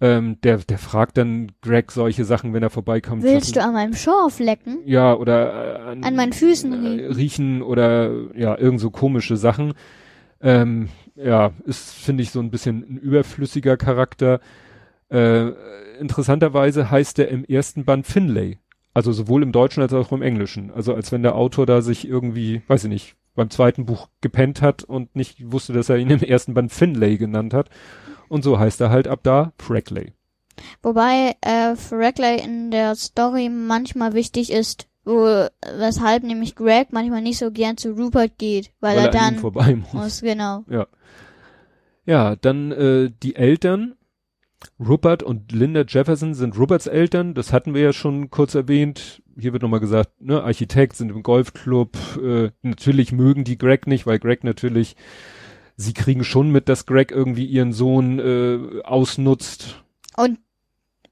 [SPEAKER 1] Ähm, der, der fragt dann Greg solche Sachen, wenn er vorbeikommt.
[SPEAKER 2] Willst du an meinem Schorf lecken?
[SPEAKER 1] Ja, oder
[SPEAKER 2] äh, an, an, meinen Füßen
[SPEAKER 1] äh, riechen oder ja, irgend so komische Sachen. Ähm, ja, ist, finde ich, so ein bisschen ein überflüssiger Charakter. Äh, interessanterweise heißt er im ersten Band Finlay. Also sowohl im Deutschen als auch im Englischen. Also als wenn der Autor da sich irgendwie, weiß ich nicht, beim zweiten Buch gepennt hat und nicht wusste, dass er ihn im ersten Band Finlay genannt hat. Und so heißt er halt ab da Frackley.
[SPEAKER 2] Wobei äh, Frackley in der Story manchmal wichtig ist, wo, weshalb nämlich Greg manchmal nicht so gern zu Rupert geht, weil, weil er, er dann
[SPEAKER 1] vorbei muss.
[SPEAKER 2] muss. Genau.
[SPEAKER 1] Ja. Ja, dann äh, die Eltern Rupert und Linda Jefferson sind Ruperts Eltern, das hatten wir ja schon kurz erwähnt. Hier wird nochmal gesagt, ne, Architekt sind im Golfclub. Äh, natürlich mögen die Greg nicht, weil Greg natürlich, sie kriegen schon mit, dass Greg irgendwie ihren Sohn äh, ausnutzt.
[SPEAKER 2] Und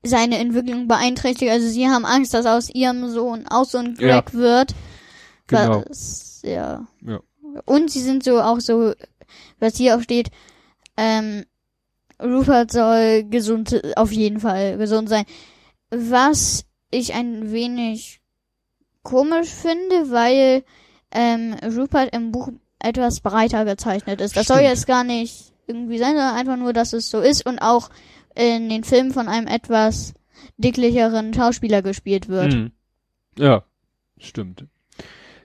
[SPEAKER 2] seine Entwicklung beeinträchtigt. Also sie haben Angst, dass aus ihrem Sohn auch so ein Greg ja. wird.
[SPEAKER 1] Genau.
[SPEAKER 2] Was, ja.
[SPEAKER 1] ja.
[SPEAKER 2] Und sie sind so auch so, was hier auch steht, ähm, Rupert soll gesund, auf jeden Fall gesund sein. Was ich ein wenig komisch finde, weil ähm, Rupert im Buch etwas breiter gezeichnet ist. Das Stimmt. soll jetzt gar nicht irgendwie sein, sondern einfach nur, dass es so ist und auch in den Filmen von einem etwas dicklicheren Schauspieler gespielt wird. Mhm.
[SPEAKER 1] Ja, stimmt.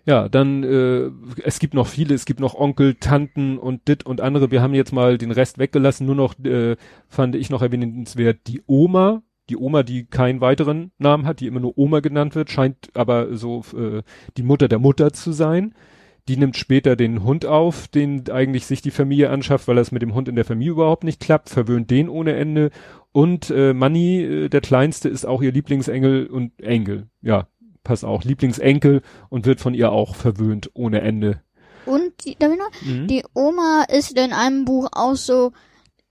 [SPEAKER 1] Ja, dann, äh, es gibt noch viele, es gibt noch Onkel, Tanten und dit und andere. Wir haben jetzt mal den Rest weggelassen, nur noch, äh, fand ich noch erwähnenswert, die Oma, die Oma, die keinen weiteren Namen hat, die immer nur Oma genannt wird, scheint aber so äh, die Mutter der Mutter zu sein. Die nimmt später den Hund auf, den eigentlich sich die Familie anschafft, weil das mit dem Hund in der Familie überhaupt nicht klappt, verwöhnt den ohne Ende. Und äh, Manny, äh, der Kleinste, ist auch ihr Lieblingsengel und Engel. Ja, passt auch. Lieblingsenkel und wird von ihr auch verwöhnt ohne Ende.
[SPEAKER 2] Und die, darf ich noch?
[SPEAKER 1] Mhm.
[SPEAKER 2] Die Oma ist in einem Buch auch so,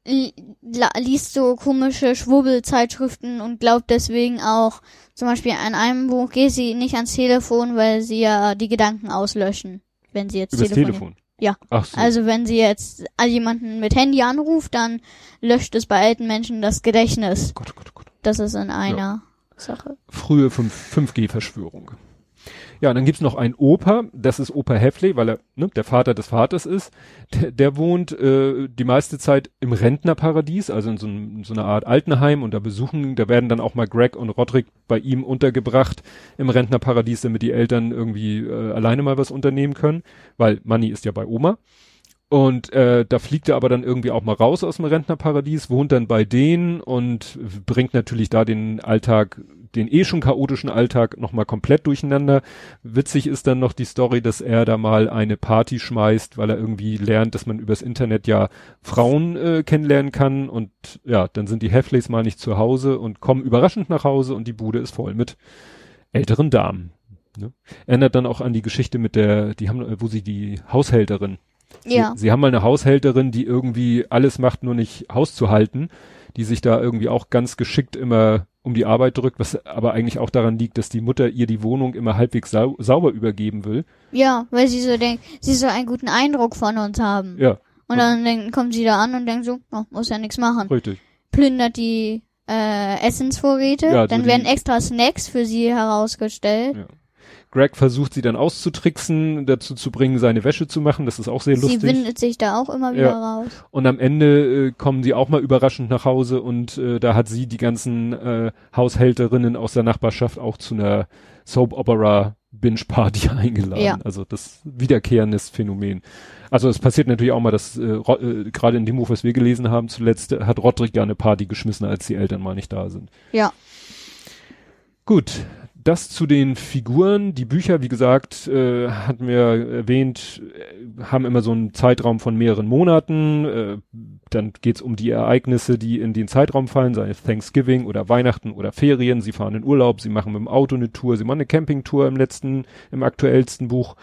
[SPEAKER 2] liest so komische Schwurbelzeitschriften und glaubt deswegen auch, zum Beispiel in einem Buch geht sie nicht ans Telefon, weil sie ja die Gedanken auslöschen, wenn sie jetzt
[SPEAKER 1] Übers. Telefon.
[SPEAKER 2] Ja.
[SPEAKER 1] Ach so.
[SPEAKER 2] Also wenn sie jetzt jemanden mit Handy anruft, dann löscht es bei alten Menschen das Gedächtnis.
[SPEAKER 1] Gott, Gott, Gott.
[SPEAKER 2] Das ist in einer Sache.
[SPEAKER 1] frühe 5, 5G-Verschwörung. Ja, und dann gibt's noch einen Opa, das ist Opa Heffley, weil er ne, der Vater des Vaters ist. Der, der wohnt äh, die meiste Zeit im Rentnerparadies, also in so, einem, so einer Art Altenheim und da besuchen, da werden dann auch mal Greg und Roderick bei ihm untergebracht im Rentnerparadies, damit die Eltern irgendwie äh, alleine mal was unternehmen können, weil Manny ist ja bei Oma. Und äh, da fliegt er aber dann irgendwie auch mal raus aus dem Rentnerparadies, wohnt dann bei denen und bringt natürlich da den Alltag, den eh schon chaotischen Alltag nochmal komplett durcheinander. Witzig ist dann noch die Story, dass er da mal eine Party schmeißt, weil er irgendwie lernt, dass man übers Internet ja Frauen äh, kennenlernen kann und ja, dann sind die Heffleys mal nicht zu Hause und kommen überraschend nach Hause und die Bude ist voll mit älteren Damen. Ne? Erinnert dann auch an die Geschichte mit der, die haben, wo sie die Haushälterin
[SPEAKER 2] Ja.
[SPEAKER 1] Sie, sie haben mal eine Haushälterin, die irgendwie alles macht, nur nicht Haus zu halten, die sich da irgendwie auch ganz geschickt immer um die Arbeit drückt, was aber eigentlich auch daran liegt, dass die Mutter ihr die Wohnung immer halbwegs sau sauber übergeben will.
[SPEAKER 2] Ja, weil sie so denkt, sie soll einen guten Eindruck von uns haben.
[SPEAKER 1] Ja,
[SPEAKER 2] Und dann denk, kommt sie da an und denkt so, oh, muss ja nichts machen.
[SPEAKER 1] richtig.
[SPEAKER 2] Plündert die äh, Essensvorräte,
[SPEAKER 1] Ja,
[SPEAKER 2] dann werden extra Snacks für sie herausgestellt.
[SPEAKER 1] Ja. Greg versucht sie dann auszutricksen, dazu zu bringen, seine Wäsche zu machen. Das ist auch sehr
[SPEAKER 2] Sie
[SPEAKER 1] lustig.
[SPEAKER 2] windet sich da auch immer wieder raus.
[SPEAKER 1] Und am Ende äh, kommen sie auch mal überraschend nach Hause und äh, da hat sie die ganzen äh, Haushälterinnen aus der Nachbarschaft auch zu einer Soap Opera Binge Party eingeladen.
[SPEAKER 2] Ja.
[SPEAKER 1] Also das wiederkehrendes Phänomen. Also es passiert natürlich auch mal, dass äh, äh, gerade in dem Buch, was wir gelesen haben, zuletzt hat Roderick ja eine Party geschmissen, als die Eltern mal nicht da sind.
[SPEAKER 2] Ja.
[SPEAKER 1] Gut, das zu den Figuren. Die Bücher, wie gesagt, äh, hatten wir erwähnt, äh, haben immer so einen Zeitraum von mehreren Monaten. Äh, dann geht's um die Ereignisse, die in den Zeitraum fallen, sei es Thanksgiving oder Weihnachten oder Ferien. Sie fahren in Urlaub, sie machen mit dem Auto eine Tour, sie machen eine Campingtour im letzten, im aktuellsten Buch.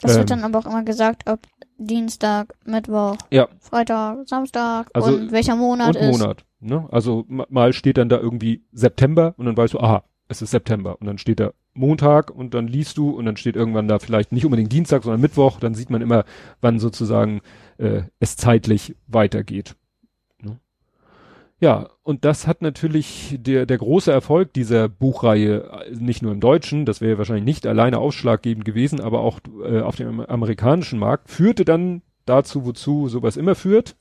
[SPEAKER 2] Das
[SPEAKER 1] Ähm,
[SPEAKER 2] wird dann aber auch immer gesagt, ob Dienstag, Mittwoch,
[SPEAKER 1] Ja,
[SPEAKER 2] Freitag, Samstag
[SPEAKER 1] Also-
[SPEAKER 2] und welcher Monat
[SPEAKER 1] und
[SPEAKER 2] ist.
[SPEAKER 1] Monat. Ne? Also ma- mal steht dann da irgendwie September und dann weißt du, aha, es ist September. Und dann steht da Montag und dann liest du und dann steht irgendwann da vielleicht nicht unbedingt Dienstag, sondern Mittwoch. Dann sieht man immer, wann sozusagen äh, es zeitlich weitergeht. Ne? Ja, und das hat natürlich der, der große Erfolg dieser Buchreihe, äh, nicht nur im Deutschen, das wäre wahrscheinlich nicht alleine ausschlaggebend gewesen, aber auch äh, auf dem amerikanischen Markt, führte dann dazu, wozu sowas immer führt.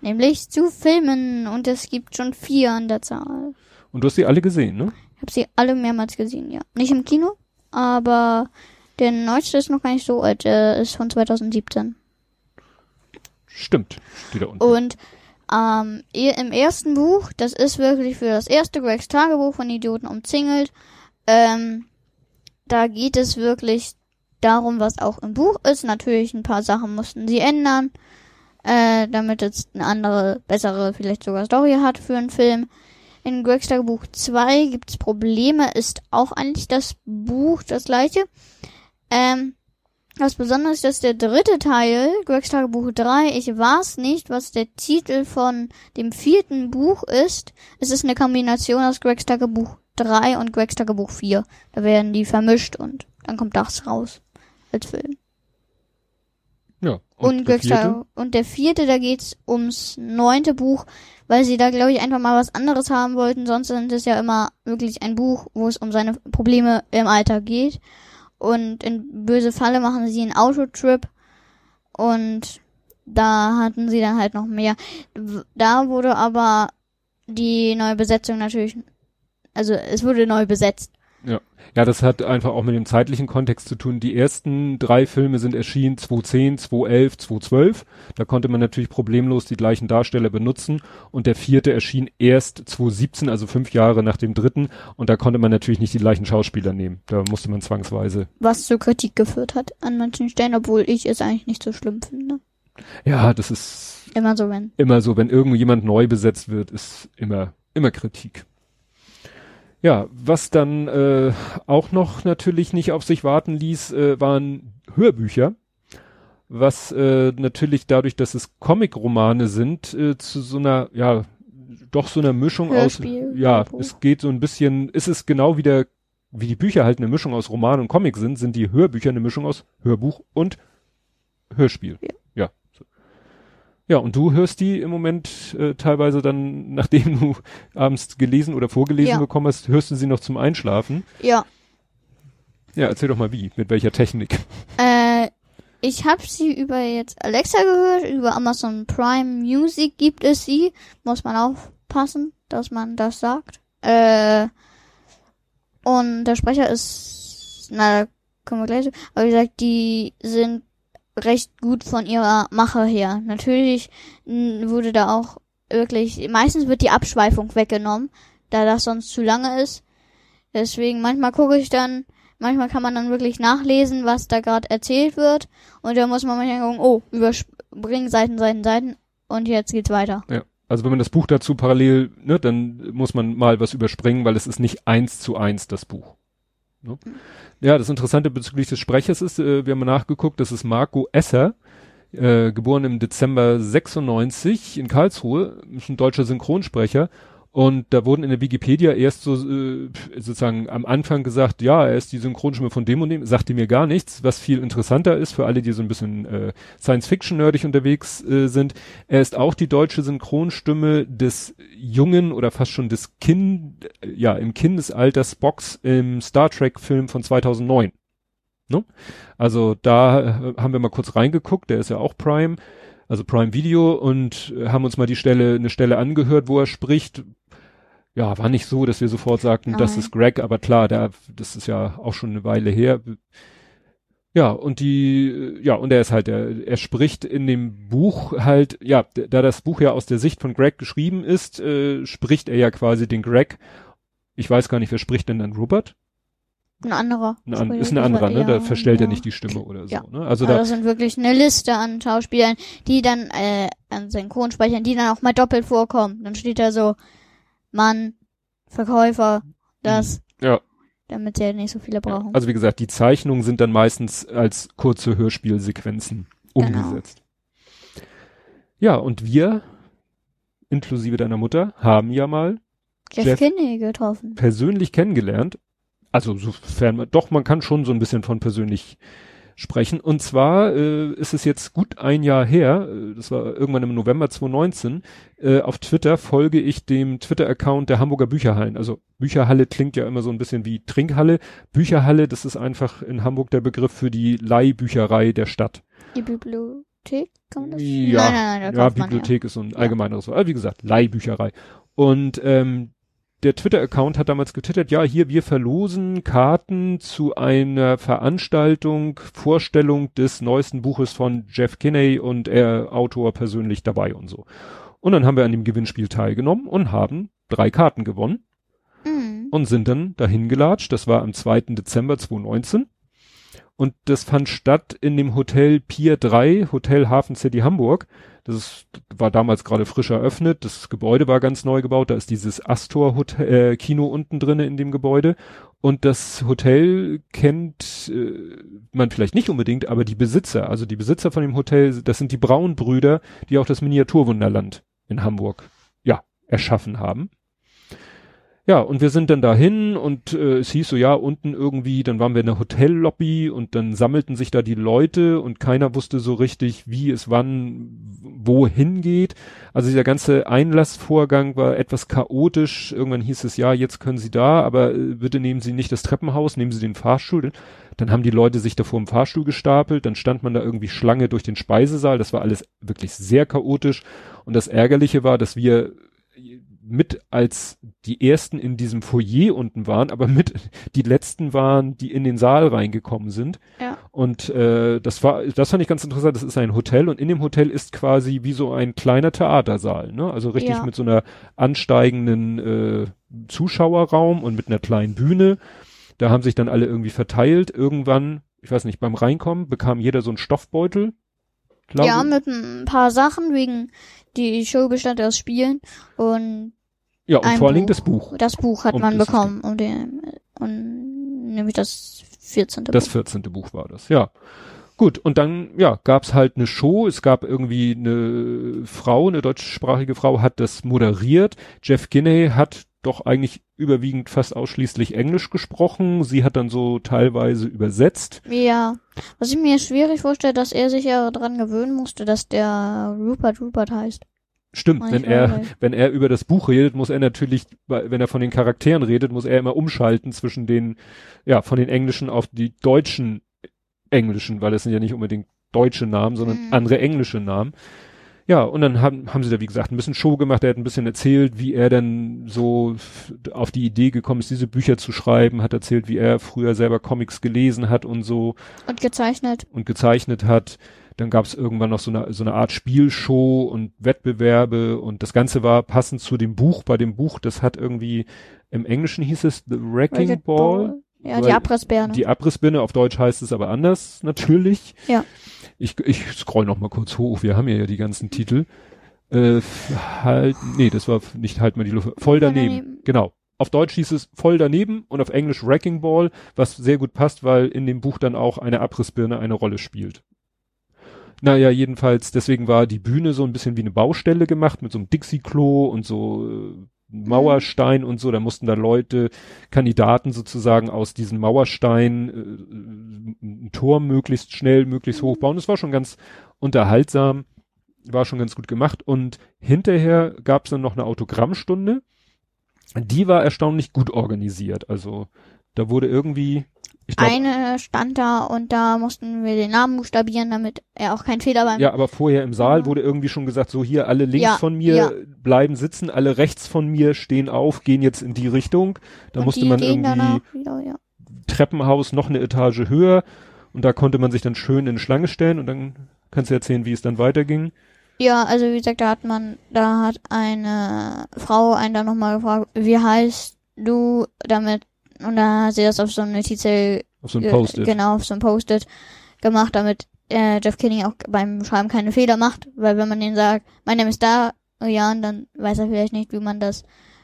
[SPEAKER 2] Nämlich zu Filmen und es gibt schon vier an der Zahl.
[SPEAKER 1] Und du hast die alle gesehen, ne?
[SPEAKER 2] Ich habe sie alle mehrmals gesehen, ja. Nicht im Kino, aber der neueste ist noch gar nicht so alt, der ist von 2017.
[SPEAKER 1] Stimmt, steht da unten.
[SPEAKER 2] Und ähm, ihr- im ersten Buch, das ist wirklich für das erste Gregs Tagebuch von Idioten umzingelt, ähm, da geht es wirklich darum, was auch im Buch ist. Natürlich ein paar Sachen mussten sie ändern, äh, damit es eine andere, bessere, vielleicht sogar Story hat für einen Film. In Gregs Tagebuch 2 gibt es Probleme, ist auch eigentlich das Buch das gleiche. Ähm, was besonders ist, dass der dritte Teil, Gregs Tagebuch 3, ich weiß nicht, was der Titel von dem vierten Buch ist. Es ist eine Kombination aus Gregs Tagebuch 3 und Gregs Tagebuch 4. Da werden die vermischt und dann kommt das raus als Film.
[SPEAKER 1] ja.
[SPEAKER 2] Und,
[SPEAKER 1] der
[SPEAKER 2] Gregs
[SPEAKER 1] vierte?
[SPEAKER 2] Und der vierte, da geht's ums neunte Buch, weil sie da, glaube ich, einfach mal was anderes haben wollten. Sonst sind es ja immer wirklich ein Buch, wo es um seine Probleme im Alltag geht. Und in Böse Falle machen sie einen Autotrip. Und da hatten sie dann halt noch mehr. Da wurde aber die neue Besetzung natürlich, also es wurde neu besetzt.
[SPEAKER 1] Ja. Ja, das hat einfach auch mit dem zeitlichen Kontext zu tun. Die ersten drei Filme sind erschienen 2010, 2011, 2012. Da konnte man natürlich problemlos die gleichen Darsteller benutzen. Und der vierte erschien erst 2017, also fünf Jahre nach dem dritten. Und da konnte man natürlich nicht die gleichen Schauspieler nehmen. Da musste man zwangsweise.
[SPEAKER 2] Was zur Kritik geführt hat an manchen Stellen, obwohl ich es eigentlich nicht so schlimm finde.
[SPEAKER 1] Ja, das ist
[SPEAKER 2] Immer so, wenn.
[SPEAKER 1] immer so, wenn irgendjemand neu besetzt wird, ist immer, immer Kritik. Ja, was dann äh, auch noch natürlich nicht auf sich warten ließ, äh, waren Hörbücher. Was äh, natürlich dadurch, dass es Comic-Romane sind, äh, zu so einer, ja, doch so einer Mischung
[SPEAKER 2] Hörspiel,
[SPEAKER 1] aus, ja,
[SPEAKER 2] Hörbuch.
[SPEAKER 1] es geht so ein bisschen, ist es genau wie der, wie die Bücher halt eine Mischung aus Roman und Comic sind, sind die Hörbücher eine Mischung aus Hörbuch und Hörspiel.
[SPEAKER 2] Ja.
[SPEAKER 1] Ja. und du hörst die im Moment äh, teilweise dann, nachdem du abends gelesen oder vorgelesen
[SPEAKER 2] Ja.
[SPEAKER 1] bekommen hast, hörst du sie noch zum Einschlafen.
[SPEAKER 2] Ja.
[SPEAKER 1] Ja, erzähl doch mal wie, mit welcher Technik.
[SPEAKER 2] Äh, ich habe sie über jetzt Alexa gehört, über Amazon Prime Music gibt es sie. Muss man aufpassen, dass man das sagt. Äh, und der Sprecher ist, na, da kommen wir gleich zu. Aber wie gesagt, die sind recht gut von ihrer Mache her. Natürlich wurde da auch wirklich, meistens wird die Abschweifung weggenommen, da das sonst zu lange ist. Deswegen manchmal gucke ich dann, manchmal kann man dann wirklich nachlesen, was da gerade erzählt wird. Und da muss man manchmal gucken, oh, überspringen Seiten, Seiten, Seiten. Und jetzt geht's weiter.
[SPEAKER 1] Ja. Also wenn man das Buch dazu parallel, ne, dann muss man mal was überspringen, weil es ist nicht eins zu eins das Buch. Ne? Ja, das Interessante bezüglich des Sprechers ist, äh, wir haben nachgeguckt, das ist Marco Esser, äh, geboren im Dezember 96 in Karlsruhe, ist ein deutscher Synchronsprecher. Und da wurden in der Wikipedia erst so äh, sozusagen am Anfang gesagt, ja, er ist die Synchronstimme von dem und dem, sagte mir gar nichts, was viel interessanter ist für alle, die so ein bisschen äh, Science-Fiction-nerdig unterwegs äh, sind. Er ist auch die deutsche Synchronstimme des jungen oder fast schon des Kind, ja, im Kindesalter Spocks im Star Trek-Film von 2009. Ne? Also da äh, haben wir mal kurz reingeguckt, der ist ja auch Prime, also Prime Video und äh, haben uns mal die Stelle, eine Stelle angehört, wo er spricht. Ja, war nicht so, dass wir sofort sagten, das
[SPEAKER 2] Nein.
[SPEAKER 1] ist Greg, aber klar, der, das ist ja auch schon eine Weile her. Ja, und die, ja, und er ist halt, er, er spricht in dem Buch halt, ja, da das Buch ja aus der Sicht von Greg geschrieben ist, äh, spricht er ja quasi den Greg. Ich weiß gar nicht, wer spricht denn dann Robert?
[SPEAKER 2] Ein anderer.
[SPEAKER 1] Ein an, ist ein
[SPEAKER 2] das
[SPEAKER 1] anderer, ne? Da verstellt er
[SPEAKER 2] ja.
[SPEAKER 1] nicht die Stimme oder so,
[SPEAKER 2] Ja.
[SPEAKER 1] ne? Also
[SPEAKER 2] Also
[SPEAKER 1] da,
[SPEAKER 2] das sind wirklich eine Liste an Schauspielern, die dann, äh, an Synchronsprechern, die dann auch mal doppelt vorkommen. Dann steht da so, Mann, Verkäufer, das,
[SPEAKER 1] ja.
[SPEAKER 2] damit sie halt nicht so viele
[SPEAKER 1] Ja,
[SPEAKER 2] brauchen.
[SPEAKER 1] also wie gesagt, die Zeichnungen sind dann meistens als kurze Hörspielsequenzen
[SPEAKER 2] Genau.
[SPEAKER 1] umgesetzt. Ja, und wir, inklusive deiner Mutter, haben ja mal
[SPEAKER 2] Jeff,
[SPEAKER 1] Jeff-
[SPEAKER 2] Kinney getroffen.
[SPEAKER 1] persönlich kennengelernt. Also sofern man, doch, man kann schon so ein bisschen von persönlich sprechen. Und zwar äh, ist es jetzt gut ein Jahr her, äh, das war irgendwann im November 2019, äh, auf Twitter folge ich dem Twitter-Account der Hamburger Bücherhallen. Also Bücherhalle klingt ja immer so ein bisschen wie Trinkhalle. Bücherhalle, das ist einfach in Hamburg der Begriff für die Leihbücherei der Stadt.
[SPEAKER 2] Die Bibliothek, kann man das?
[SPEAKER 1] Ja,
[SPEAKER 2] nein, nein, nein, da
[SPEAKER 1] ja, Bibliothek ist so ein allgemeineres Wort. Aber wie gesagt, Leihbücherei. Und ähm, der Twitter-Account hat damals getwittert, ja, hier, wir verlosen Karten zu einer Veranstaltung, Vorstellung des neuesten Buches von Jeff Kinney und er Autor persönlich dabei und so. Und dann haben wir an dem Gewinnspiel teilgenommen und haben drei Karten gewonnen.
[SPEAKER 2] Mhm.
[SPEAKER 1] und sind dann dahin gelatscht. Das war am 2. Dezember 2019. Und das fand statt in dem Hotel Pier 3, Hotel Hafen City Hamburg. Das ist, war damals gerade frisch eröffnet. Das Gebäude war ganz neu gebaut. Da ist dieses Astor Hotel, äh, Kino unten drinne in dem Gebäude. Und das Hotel kennt äh, man vielleicht nicht unbedingt, aber die Besitzer, also die Besitzer von dem Hotel, das sind die Braunbrüder, die auch das Miniaturwunderland in Hamburg, ja, erschaffen haben. Ja, und wir sind dann dahin und äh, es hieß so, ja, unten irgendwie, dann waren wir in der Hotellobby und dann sammelten sich da die Leute und keiner wusste so richtig, wie es wann wohin geht. Also dieser ganze Einlassvorgang war etwas chaotisch. Irgendwann hieß es, ja, jetzt können Sie da, aber äh, bitte nehmen Sie nicht das Treppenhaus, nehmen Sie den Fahrstuhl. Dann haben die Leute sich da vor dem Fahrstuhl gestapelt, dann stand man da irgendwie Schlange durch den Speisesaal. Das war alles wirklich sehr chaotisch. Und das Ärgerliche war, dass wir mit als die ersten in diesem Foyer unten waren, aber mit die letzten waren, die in den Saal reingekommen sind.
[SPEAKER 2] Ja.
[SPEAKER 1] Und äh, das war, das fand ich ganz interessant. Das ist ein Hotel und in dem Hotel ist quasi wie so ein kleiner Theatersaal, ne? Also richtig
[SPEAKER 2] Ja.
[SPEAKER 1] mit so einer ansteigenden äh, Zuschauerraum und mit einer kleinen Bühne. Da haben sich dann alle irgendwie verteilt. Irgendwann, ich weiß nicht, beim Reinkommen bekam jeder so einen Stoffbeutel. Glaube,
[SPEAKER 2] Ja, mit ein paar Sachen wegen die Show bestand aus Spielen und
[SPEAKER 1] ja und vor allen Dingen das Buch.
[SPEAKER 2] das Buch hat
[SPEAKER 1] Um
[SPEAKER 2] man bekommen und, den, und nämlich das 14.
[SPEAKER 1] Das
[SPEAKER 2] Buch.
[SPEAKER 1] 14. Buch war das, ja. Gut, und dann, ja, gab's halt eine Show. Es gab irgendwie eine Frau, eine deutschsprachige Frau, hat das moderiert. Jeff Kinney hat doch eigentlich überwiegend fast ausschließlich Englisch gesprochen. Sie hat dann so teilweise übersetzt.
[SPEAKER 2] Ja, was ich mir schwierig vorstelle, dass er sich ja dran gewöhnen musste, dass der Rupert Rupert heißt.
[SPEAKER 1] Stimmt, wenn er,
[SPEAKER 2] weil-
[SPEAKER 1] wenn er über das Buch redet, muss er natürlich, wenn er von den Charakteren redet, muss er immer umschalten zwischen den, ja, von den englischen auf die deutschen englischen, weil es sind ja nicht unbedingt deutsche Namen, sondern
[SPEAKER 2] Mhm.
[SPEAKER 1] andere englische Namen. Ja, und dann haben, haben sie da, wie gesagt, ein bisschen Show gemacht. Er hat ein bisschen erzählt, wie er dann so auf die Idee gekommen ist, diese Bücher zu schreiben, hat erzählt, wie er früher selber Comics gelesen hat und so
[SPEAKER 2] Und gezeichnet.
[SPEAKER 1] und gezeichnet hat. Dann gab es irgendwann noch so eine, so eine Art Spielshow und Wettbewerbe und das Ganze war passend zu dem Buch. Bei dem Buch, das hat irgendwie, im Englischen hieß es The Wrecking
[SPEAKER 2] Racket
[SPEAKER 1] Ball.
[SPEAKER 2] Ja, die Abrissbirne.
[SPEAKER 1] Die Abrissbirne, auf Deutsch heißt es aber anders, natürlich.
[SPEAKER 2] Ja.
[SPEAKER 1] Ich, ich scroll noch mal kurz hoch, wir haben ja, ja die ganzen Titel. Äh, halt, nee, das war nicht halt mal die Luft. Voll daneben.
[SPEAKER 2] daneben.
[SPEAKER 1] Genau. Auf Deutsch hieß es voll daneben und auf Englisch Wrecking Ball, was sehr gut passt, weil in dem Buch dann auch eine Abrissbirne eine Rolle spielt. Naja, jedenfalls, deswegen war die Bühne so ein bisschen wie eine Baustelle gemacht mit so einem Dixie-Klo und so äh, Mauerstein und so. Da mussten da Leute, Kandidaten sozusagen aus diesem Mauerstein äh, ein Tor möglichst schnell, möglichst hoch bauen. Das war schon ganz unterhaltsam, war schon ganz gut gemacht. Und hinterher gab es dann noch eine Autogrammstunde. Die war erstaunlich gut organisiert. Also da wurde irgendwie, ich glaube,
[SPEAKER 2] Eine stand da und da mussten wir den Namen buchstabieren, damit er auch keinen Fehler beim
[SPEAKER 1] Ja, aber vorher im Saal
[SPEAKER 2] Ja.
[SPEAKER 1] wurde irgendwie schon gesagt, so hier alle links
[SPEAKER 2] Ja,
[SPEAKER 1] von mir
[SPEAKER 2] ja.
[SPEAKER 1] bleiben sitzen, alle rechts von mir stehen auf, gehen jetzt in die Richtung. Da
[SPEAKER 2] und
[SPEAKER 1] musste man irgendwie
[SPEAKER 2] wieder.
[SPEAKER 1] Treppenhaus noch eine Etage höher und da konnte man sich dann schön in eine Schlange stellen und dann kannst du erzählen, wie es dann weiterging.
[SPEAKER 2] Ja, also wie gesagt, da hat man, da hat eine Frau einen dann nochmal gefragt, wie heißt du damit, und da hat sie das auf so eine Notizel,
[SPEAKER 1] Auf so ein Post-it.
[SPEAKER 2] genau, auf so ein Post-it gemacht, damit äh, Jeff Kinney auch beim Schreiben keine Fehler macht, weil wenn man den sagt, mein Name ist da, Jan, dann weiß er vielleicht nicht, wie man das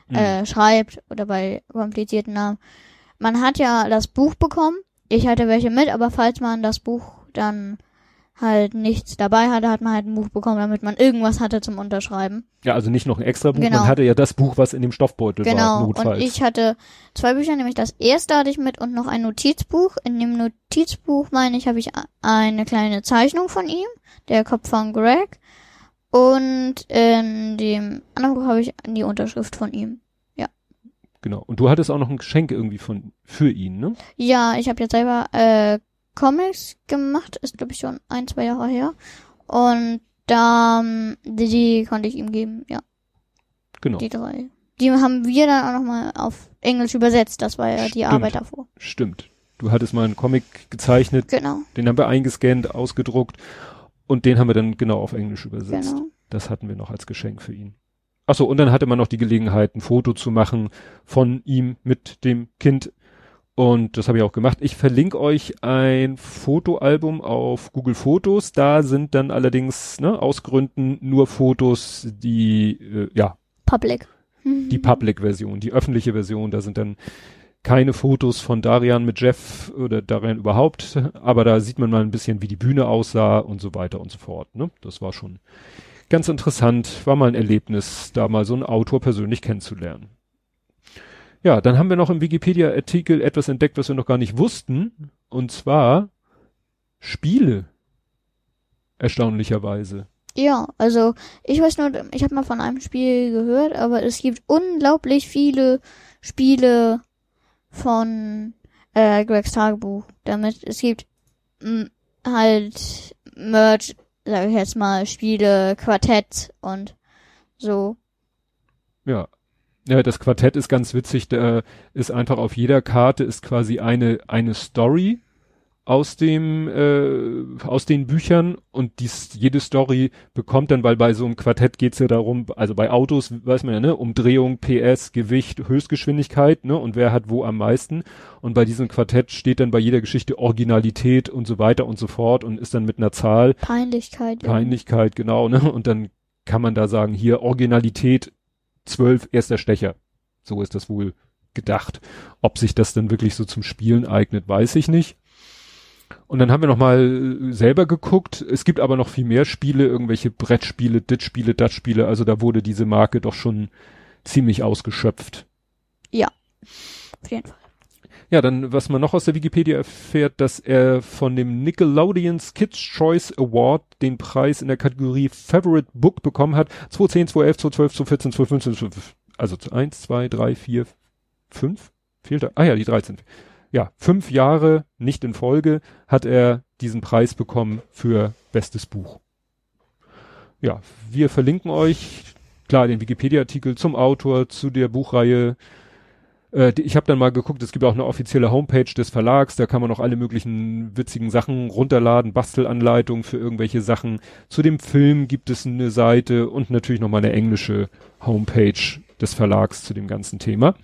[SPEAKER 1] Mhm.
[SPEAKER 2] äh, schreibt oder bei komplizierten Namen. Man hat ja das Buch bekommen. Ich hatte welche mit, aber falls man das Buch dann halt nichts dabei hatte, hat man halt ein Buch bekommen, damit man irgendwas hatte zum Unterschreiben.
[SPEAKER 1] Ja, also nicht noch ein extra Buch,
[SPEAKER 2] Genau.
[SPEAKER 1] man hatte ja das Buch, was in dem Stoffbeutel war,
[SPEAKER 2] genau.
[SPEAKER 1] notfalls.
[SPEAKER 2] Und ich hatte zwei Bücher, nämlich das erste hatte ich mit und noch ein Notizbuch. In dem Notizbuch, meine ich, habe ich eine kleine Zeichnung von ihm, der Kopf von Greg. Und in dem anderen Buch habe ich die Unterschrift von ihm.
[SPEAKER 1] genau. Und du hattest auch noch ein Geschenk irgendwie von für ihn, ne?
[SPEAKER 2] Ja, ich habe jetzt selber äh, Comics gemacht, ist glaube ich schon ein, zwei Jahre her. Und da, ähm, die, die konnte ich ihm geben, ja,
[SPEAKER 1] Genau.
[SPEAKER 2] die drei. Die haben wir dann auch nochmal auf Englisch übersetzt, das war ja die
[SPEAKER 1] Stimmt.
[SPEAKER 2] Arbeit davor.
[SPEAKER 1] Stimmt. Du hattest mal einen Comic gezeichnet,
[SPEAKER 2] Genau,
[SPEAKER 1] den haben wir eingescannt, ausgedruckt und den haben wir dann genau auf Englisch übersetzt.
[SPEAKER 2] genau.
[SPEAKER 1] Das hatten wir noch als Geschenk für ihn. Ach so, und dann hatte man noch die Gelegenheit, ein Foto zu machen von ihm mit dem Kind. Und das habe ich auch gemacht. Ich verlinke euch ein Fotoalbum auf Google Fotos. Da sind dann allerdings ne, aus Gründen nur Fotos, die äh, ja
[SPEAKER 2] Public.
[SPEAKER 1] die Public-Version, die öffentliche Version. Da sind dann keine Fotos von Darian mit Jeff oder Darian überhaupt, aber da sieht man mal ein bisschen, wie die Bühne aussah und so weiter und so fort. Ne? Das war schon ganz interessant, war mal ein Erlebnis, da mal so einen Autor persönlich kennenzulernen. Ja, dann haben wir noch im Wikipedia-Artikel etwas entdeckt, was wir noch gar nicht wussten, und zwar Spiele. Erstaunlicherweise.
[SPEAKER 2] Ja, also ich weiß nur, ich habe mal von einem Spiel gehört, aber es gibt unglaublich viele Spiele von äh, Gregs Tagebuch. Damit es gibt m, halt Merch, sage ich jetzt mal, Spiele, Quartett und so.
[SPEAKER 1] Ja, Ja, das Quartett ist ganz witzig, da ist einfach auf jeder Karte ist quasi eine, eine Story aus dem, äh, aus den Büchern und dies, jede Story bekommt dann, weil bei so einem Quartett geht's ja darum, also bei Autos weiß man ja, ne, Umdrehung, PS, Gewicht, Höchstgeschwindigkeit, ne, und wer hat wo am meisten. Und bei diesem Quartett steht dann bei jeder Geschichte Originalität und so weiter und so fort und ist dann mit einer Zahl.
[SPEAKER 2] Peinlichkeit.
[SPEAKER 1] Peinlichkeit, ja. genau, ne, und dann kann man da sagen, hier Originalität 12, erster Stecher. So ist das wohl gedacht. Ob sich das dann wirklich so zum Spielen eignet, weiß ich nicht. Und dann haben wir noch mal äh, selber geguckt. Es gibt aber noch viel mehr Spiele, irgendwelche Brettspiele, Dit-Spiele, Dat-Spiele. Also da wurde diese Marke doch schon ziemlich ausgeschöpft.
[SPEAKER 2] Ja, auf jeden Fall.
[SPEAKER 1] Ja, dann, was man noch aus der Wikipedia erfährt, dass er von dem Nickelodeon's Kids Choice Award den Preis in der Kategorie Favorite Book bekommen hat. 2010, 2011, 2012, 2014, 2015, 2015 also 1, 2, 3, 4, 5? Fehlt da? Ah ja, die 13 ja, fünf Jahre, nicht in Folge, hat er diesen Preis bekommen für bestes Buch. Ja, wir verlinken euch, klar, den Wikipedia-Artikel zum Autor, zu der Buchreihe. Äh, ich habe dann mal geguckt, es gibt auch eine offizielle Homepage des Verlags, da kann man auch alle möglichen witzigen Sachen runterladen, Bastelanleitungen für irgendwelche Sachen. Zu dem Film gibt es eine Seite und natürlich nochmal eine englische Homepage des Verlags zu dem ganzen Thema.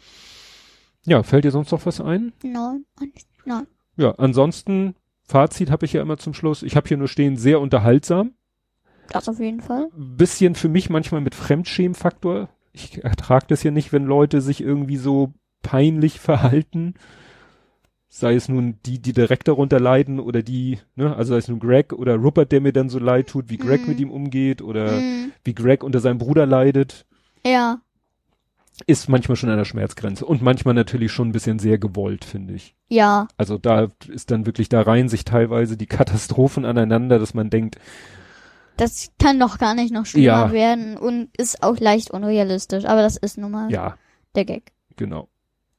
[SPEAKER 1] Ja, fällt dir sonst noch was ein?
[SPEAKER 2] Nein, nein.
[SPEAKER 1] Ja, ansonsten, Fazit habe ich ja immer zum Schluss. Ich habe hier nur stehen, sehr unterhaltsam.
[SPEAKER 2] Das auf jeden Fall.
[SPEAKER 1] Bisschen für mich manchmal mit Fremdschämfaktor. Ich ertrage das ja nicht, wenn Leute sich irgendwie so peinlich verhalten. Sei es nun die, die direkt darunter leiden oder die, ne, also sei es nun Greg oder Rupert, der mir dann so leid tut, wie Greg mm. mit ihm umgeht oder mm. wie Greg unter seinem Bruder leidet.
[SPEAKER 2] Ja
[SPEAKER 1] ist manchmal schon an der Schmerzgrenze und manchmal natürlich schon ein bisschen sehr gewollt, finde ich.
[SPEAKER 2] Ja.
[SPEAKER 1] Also da ist dann wirklich, da reihen sich teilweise die Katastrophen aneinander, dass man denkt,
[SPEAKER 2] das kann doch gar nicht noch schlimmer ja. werden und ist auch leicht unrealistisch, aber das ist nun mal
[SPEAKER 1] ja.
[SPEAKER 2] der Gag.
[SPEAKER 1] Genau.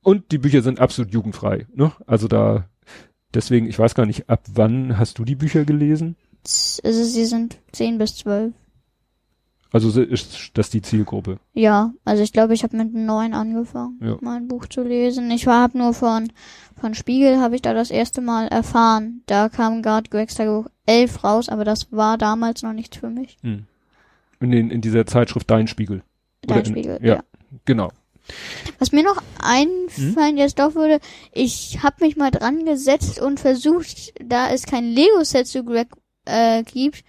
[SPEAKER 1] Und die Bücher sind absolut jugendfrei, ne? Also da, deswegen, ich weiß gar nicht, ab wann hast du die Bücher gelesen?
[SPEAKER 2] Also sie sind zehn bis zwölf.
[SPEAKER 1] Also ist das die Zielgruppe?
[SPEAKER 2] Ja, also ich glaube, ich habe mit neun angefangen, ja. mein Buch zu lesen. Ich war hab nur von von Spiegel habe ich da das erste Mal erfahren. Da kam gerade Gregs Tagebuch elf raus, aber das war damals noch nichts für mich.
[SPEAKER 1] Hm. In, den, in dieser Zeitschrift Dein Spiegel.
[SPEAKER 2] Dein Spiegel, ja, ja.
[SPEAKER 1] Genau.
[SPEAKER 2] Was mir noch einfallen hm? jetzt doch würde, ich habe mich mal dran gesetzt und versucht, da es kein Lego-Set zu Greg äh, gibt,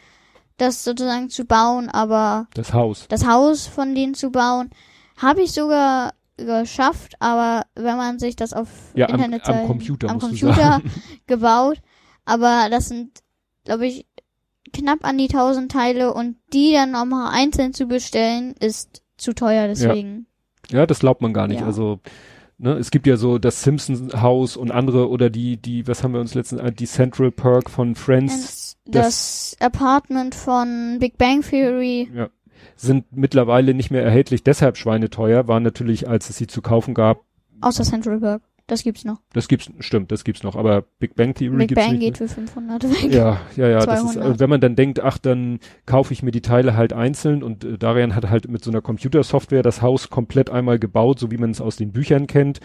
[SPEAKER 2] das sozusagen zu bauen, aber
[SPEAKER 1] das Haus.
[SPEAKER 2] Das Haus von denen zu bauen, habe ich sogar geschafft, aber wenn man sich das auf
[SPEAKER 1] ja, Internet am, am Computer,
[SPEAKER 2] am Computer gebaut, aber das sind, glaube ich, knapp an die tausend Teile und die dann nochmal einzeln zu bestellen, ist zu teuer, deswegen.
[SPEAKER 1] Ja, ja das glaubt man gar nicht. Ja. Also Ne, es gibt ja so das Simpsons Haus und andere oder die, die, was haben wir uns letztens, die Central Perk von Friends.
[SPEAKER 2] Das, das Apartment von Big Bang Theory.
[SPEAKER 1] Ja. Sind mittlerweile nicht mehr erhältlich, deshalb schweineteuer, waren natürlich, als es sie zu kaufen gab.
[SPEAKER 2] Außer Central Perk. Das gibt's noch.
[SPEAKER 1] Das gibt's, stimmt, das gibt's noch. Aber Big Bang Theory
[SPEAKER 2] Big
[SPEAKER 1] gibt's
[SPEAKER 2] Bang
[SPEAKER 1] nicht.
[SPEAKER 2] geht für 500 weg.
[SPEAKER 1] Ja, ja, ja. Das ist, also wenn man dann denkt, ach, dann kaufe ich mir die Teile halt einzeln und äh, Darian hat halt mit so einer Computersoftware das Haus komplett einmal gebaut, so wie man es aus den Büchern kennt.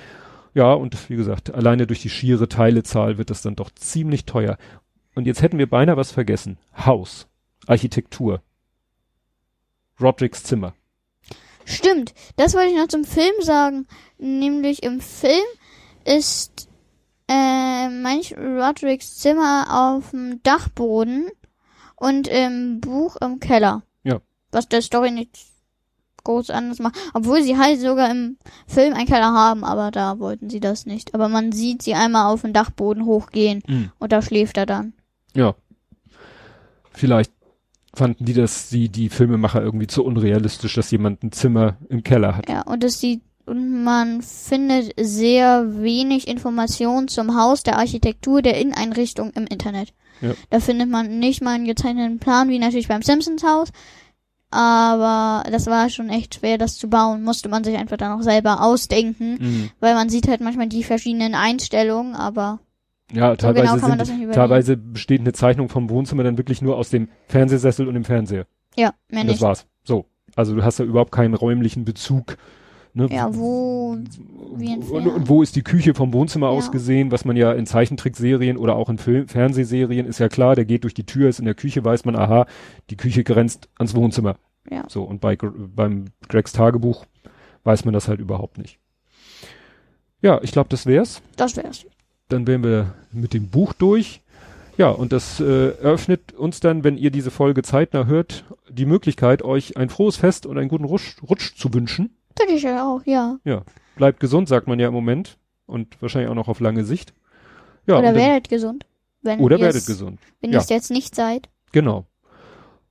[SPEAKER 1] Ja, und wie gesagt, alleine durch die schiere Teilezahl wird das dann doch ziemlich teuer. Und jetzt hätten wir beinahe was vergessen. Haus. Architektur. Rodricks Zimmer.
[SPEAKER 2] Stimmt, das wollte ich noch zum Film sagen. Nämlich im Film ist äh, manch Rodricks Zimmer auf dem Dachboden und im Buch im Keller.
[SPEAKER 1] Ja.
[SPEAKER 2] Was der Story nicht groß anders macht. Obwohl sie halt sogar im Film einen Keller haben, aber da wollten sie das nicht. Aber man sieht sie einmal auf den Dachboden hochgehen mhm. und da schläft er dann.
[SPEAKER 1] Ja. Vielleicht fanden die das, die, die Filmemacher irgendwie zu unrealistisch, dass jemand ein Zimmer im Keller hat.
[SPEAKER 2] Ja, und das sieht und man findet sehr wenig Informationen zum Haus, der Architektur, der Inneneinrichtung im Internet. Ja. Da findet man nicht mal einen gezeichneten Plan, wie natürlich beim Simpsons Haus. Aber das war schon echt schwer, das zu bauen. Musste man sich einfach dann auch selber ausdenken, mhm. weil man sieht halt manchmal die verschiedenen Einstellungen, aber
[SPEAKER 1] ja, so teilweise, genau sind, teilweise besteht eine Zeichnung vom Wohnzimmer dann wirklich nur aus dem Fernsehsessel und dem Fernseher.
[SPEAKER 2] Ja, mehr
[SPEAKER 1] nicht. Das war's. So. Also du hast da überhaupt keinen räumlichen Bezug Ne?
[SPEAKER 2] Ja, wo, wie
[SPEAKER 1] und, und wo ist die Küche vom Wohnzimmer
[SPEAKER 2] Ja.
[SPEAKER 1] aus gesehen, was man ja in Zeichentrickserien oder auch in Film Fernsehserien ist ja klar, der geht durch die Tür, ist in der Küche, weiß man, aha, die Küche grenzt ans Wohnzimmer.
[SPEAKER 2] Ja.
[SPEAKER 1] So, und bei, beim Gregs Tagebuch weiß man das halt überhaupt nicht. Ja, ich glaube, das wär's.
[SPEAKER 2] Das wär's.
[SPEAKER 1] Dann wären wir mit dem Buch durch. Ja, und das äh, eröffnet uns dann, wenn ihr diese Folge zeitnah hört, die Möglichkeit, euch ein frohes Fest und einen guten Rutsch, Rutsch zu wünschen.
[SPEAKER 2] Das ist ja auch, ja.
[SPEAKER 1] Bleibt gesund, sagt man ja im Moment. Und wahrscheinlich auch noch auf lange Sicht. Ja,
[SPEAKER 2] oder
[SPEAKER 1] und dann,
[SPEAKER 2] werdet gesund. Wenn
[SPEAKER 1] oder werdet gesund.
[SPEAKER 2] Wenn
[SPEAKER 1] Ja.
[SPEAKER 2] ihr es jetzt nicht seid.
[SPEAKER 1] Genau.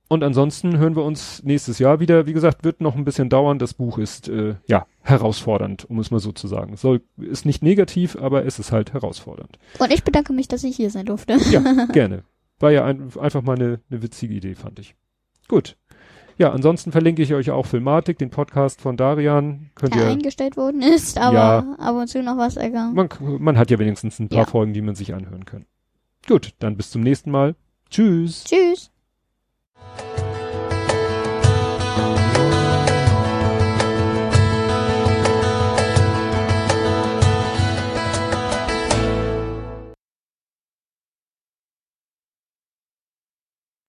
[SPEAKER 1] Und ansonsten hören wir uns nächstes Jahr wieder. Wie gesagt, wird noch ein bisschen dauern. Das Buch ist äh, ja herausfordernd, um es mal so zu sagen. Soll ist nicht negativ, aber es ist halt herausfordernd.
[SPEAKER 2] Und ich bedanke mich, dass ich hier sein durfte.
[SPEAKER 1] Ja, gerne. War ja ein, einfach mal eine, eine witzige Idee, fand ich. Gut. Ja, ansonsten verlinke ich euch auch Filmatik, den Podcast von Darian. Könnt
[SPEAKER 2] Der
[SPEAKER 1] ihr,
[SPEAKER 2] eingestellt worden ist, aber
[SPEAKER 1] ja,
[SPEAKER 2] ab und zu noch was ergangen.
[SPEAKER 1] Man, man hat ja wenigstens ein paar
[SPEAKER 2] ja.
[SPEAKER 1] Folgen, die man sich anhören kann. Gut, dann bis zum nächsten Mal. Tschüss.
[SPEAKER 2] Tschüss.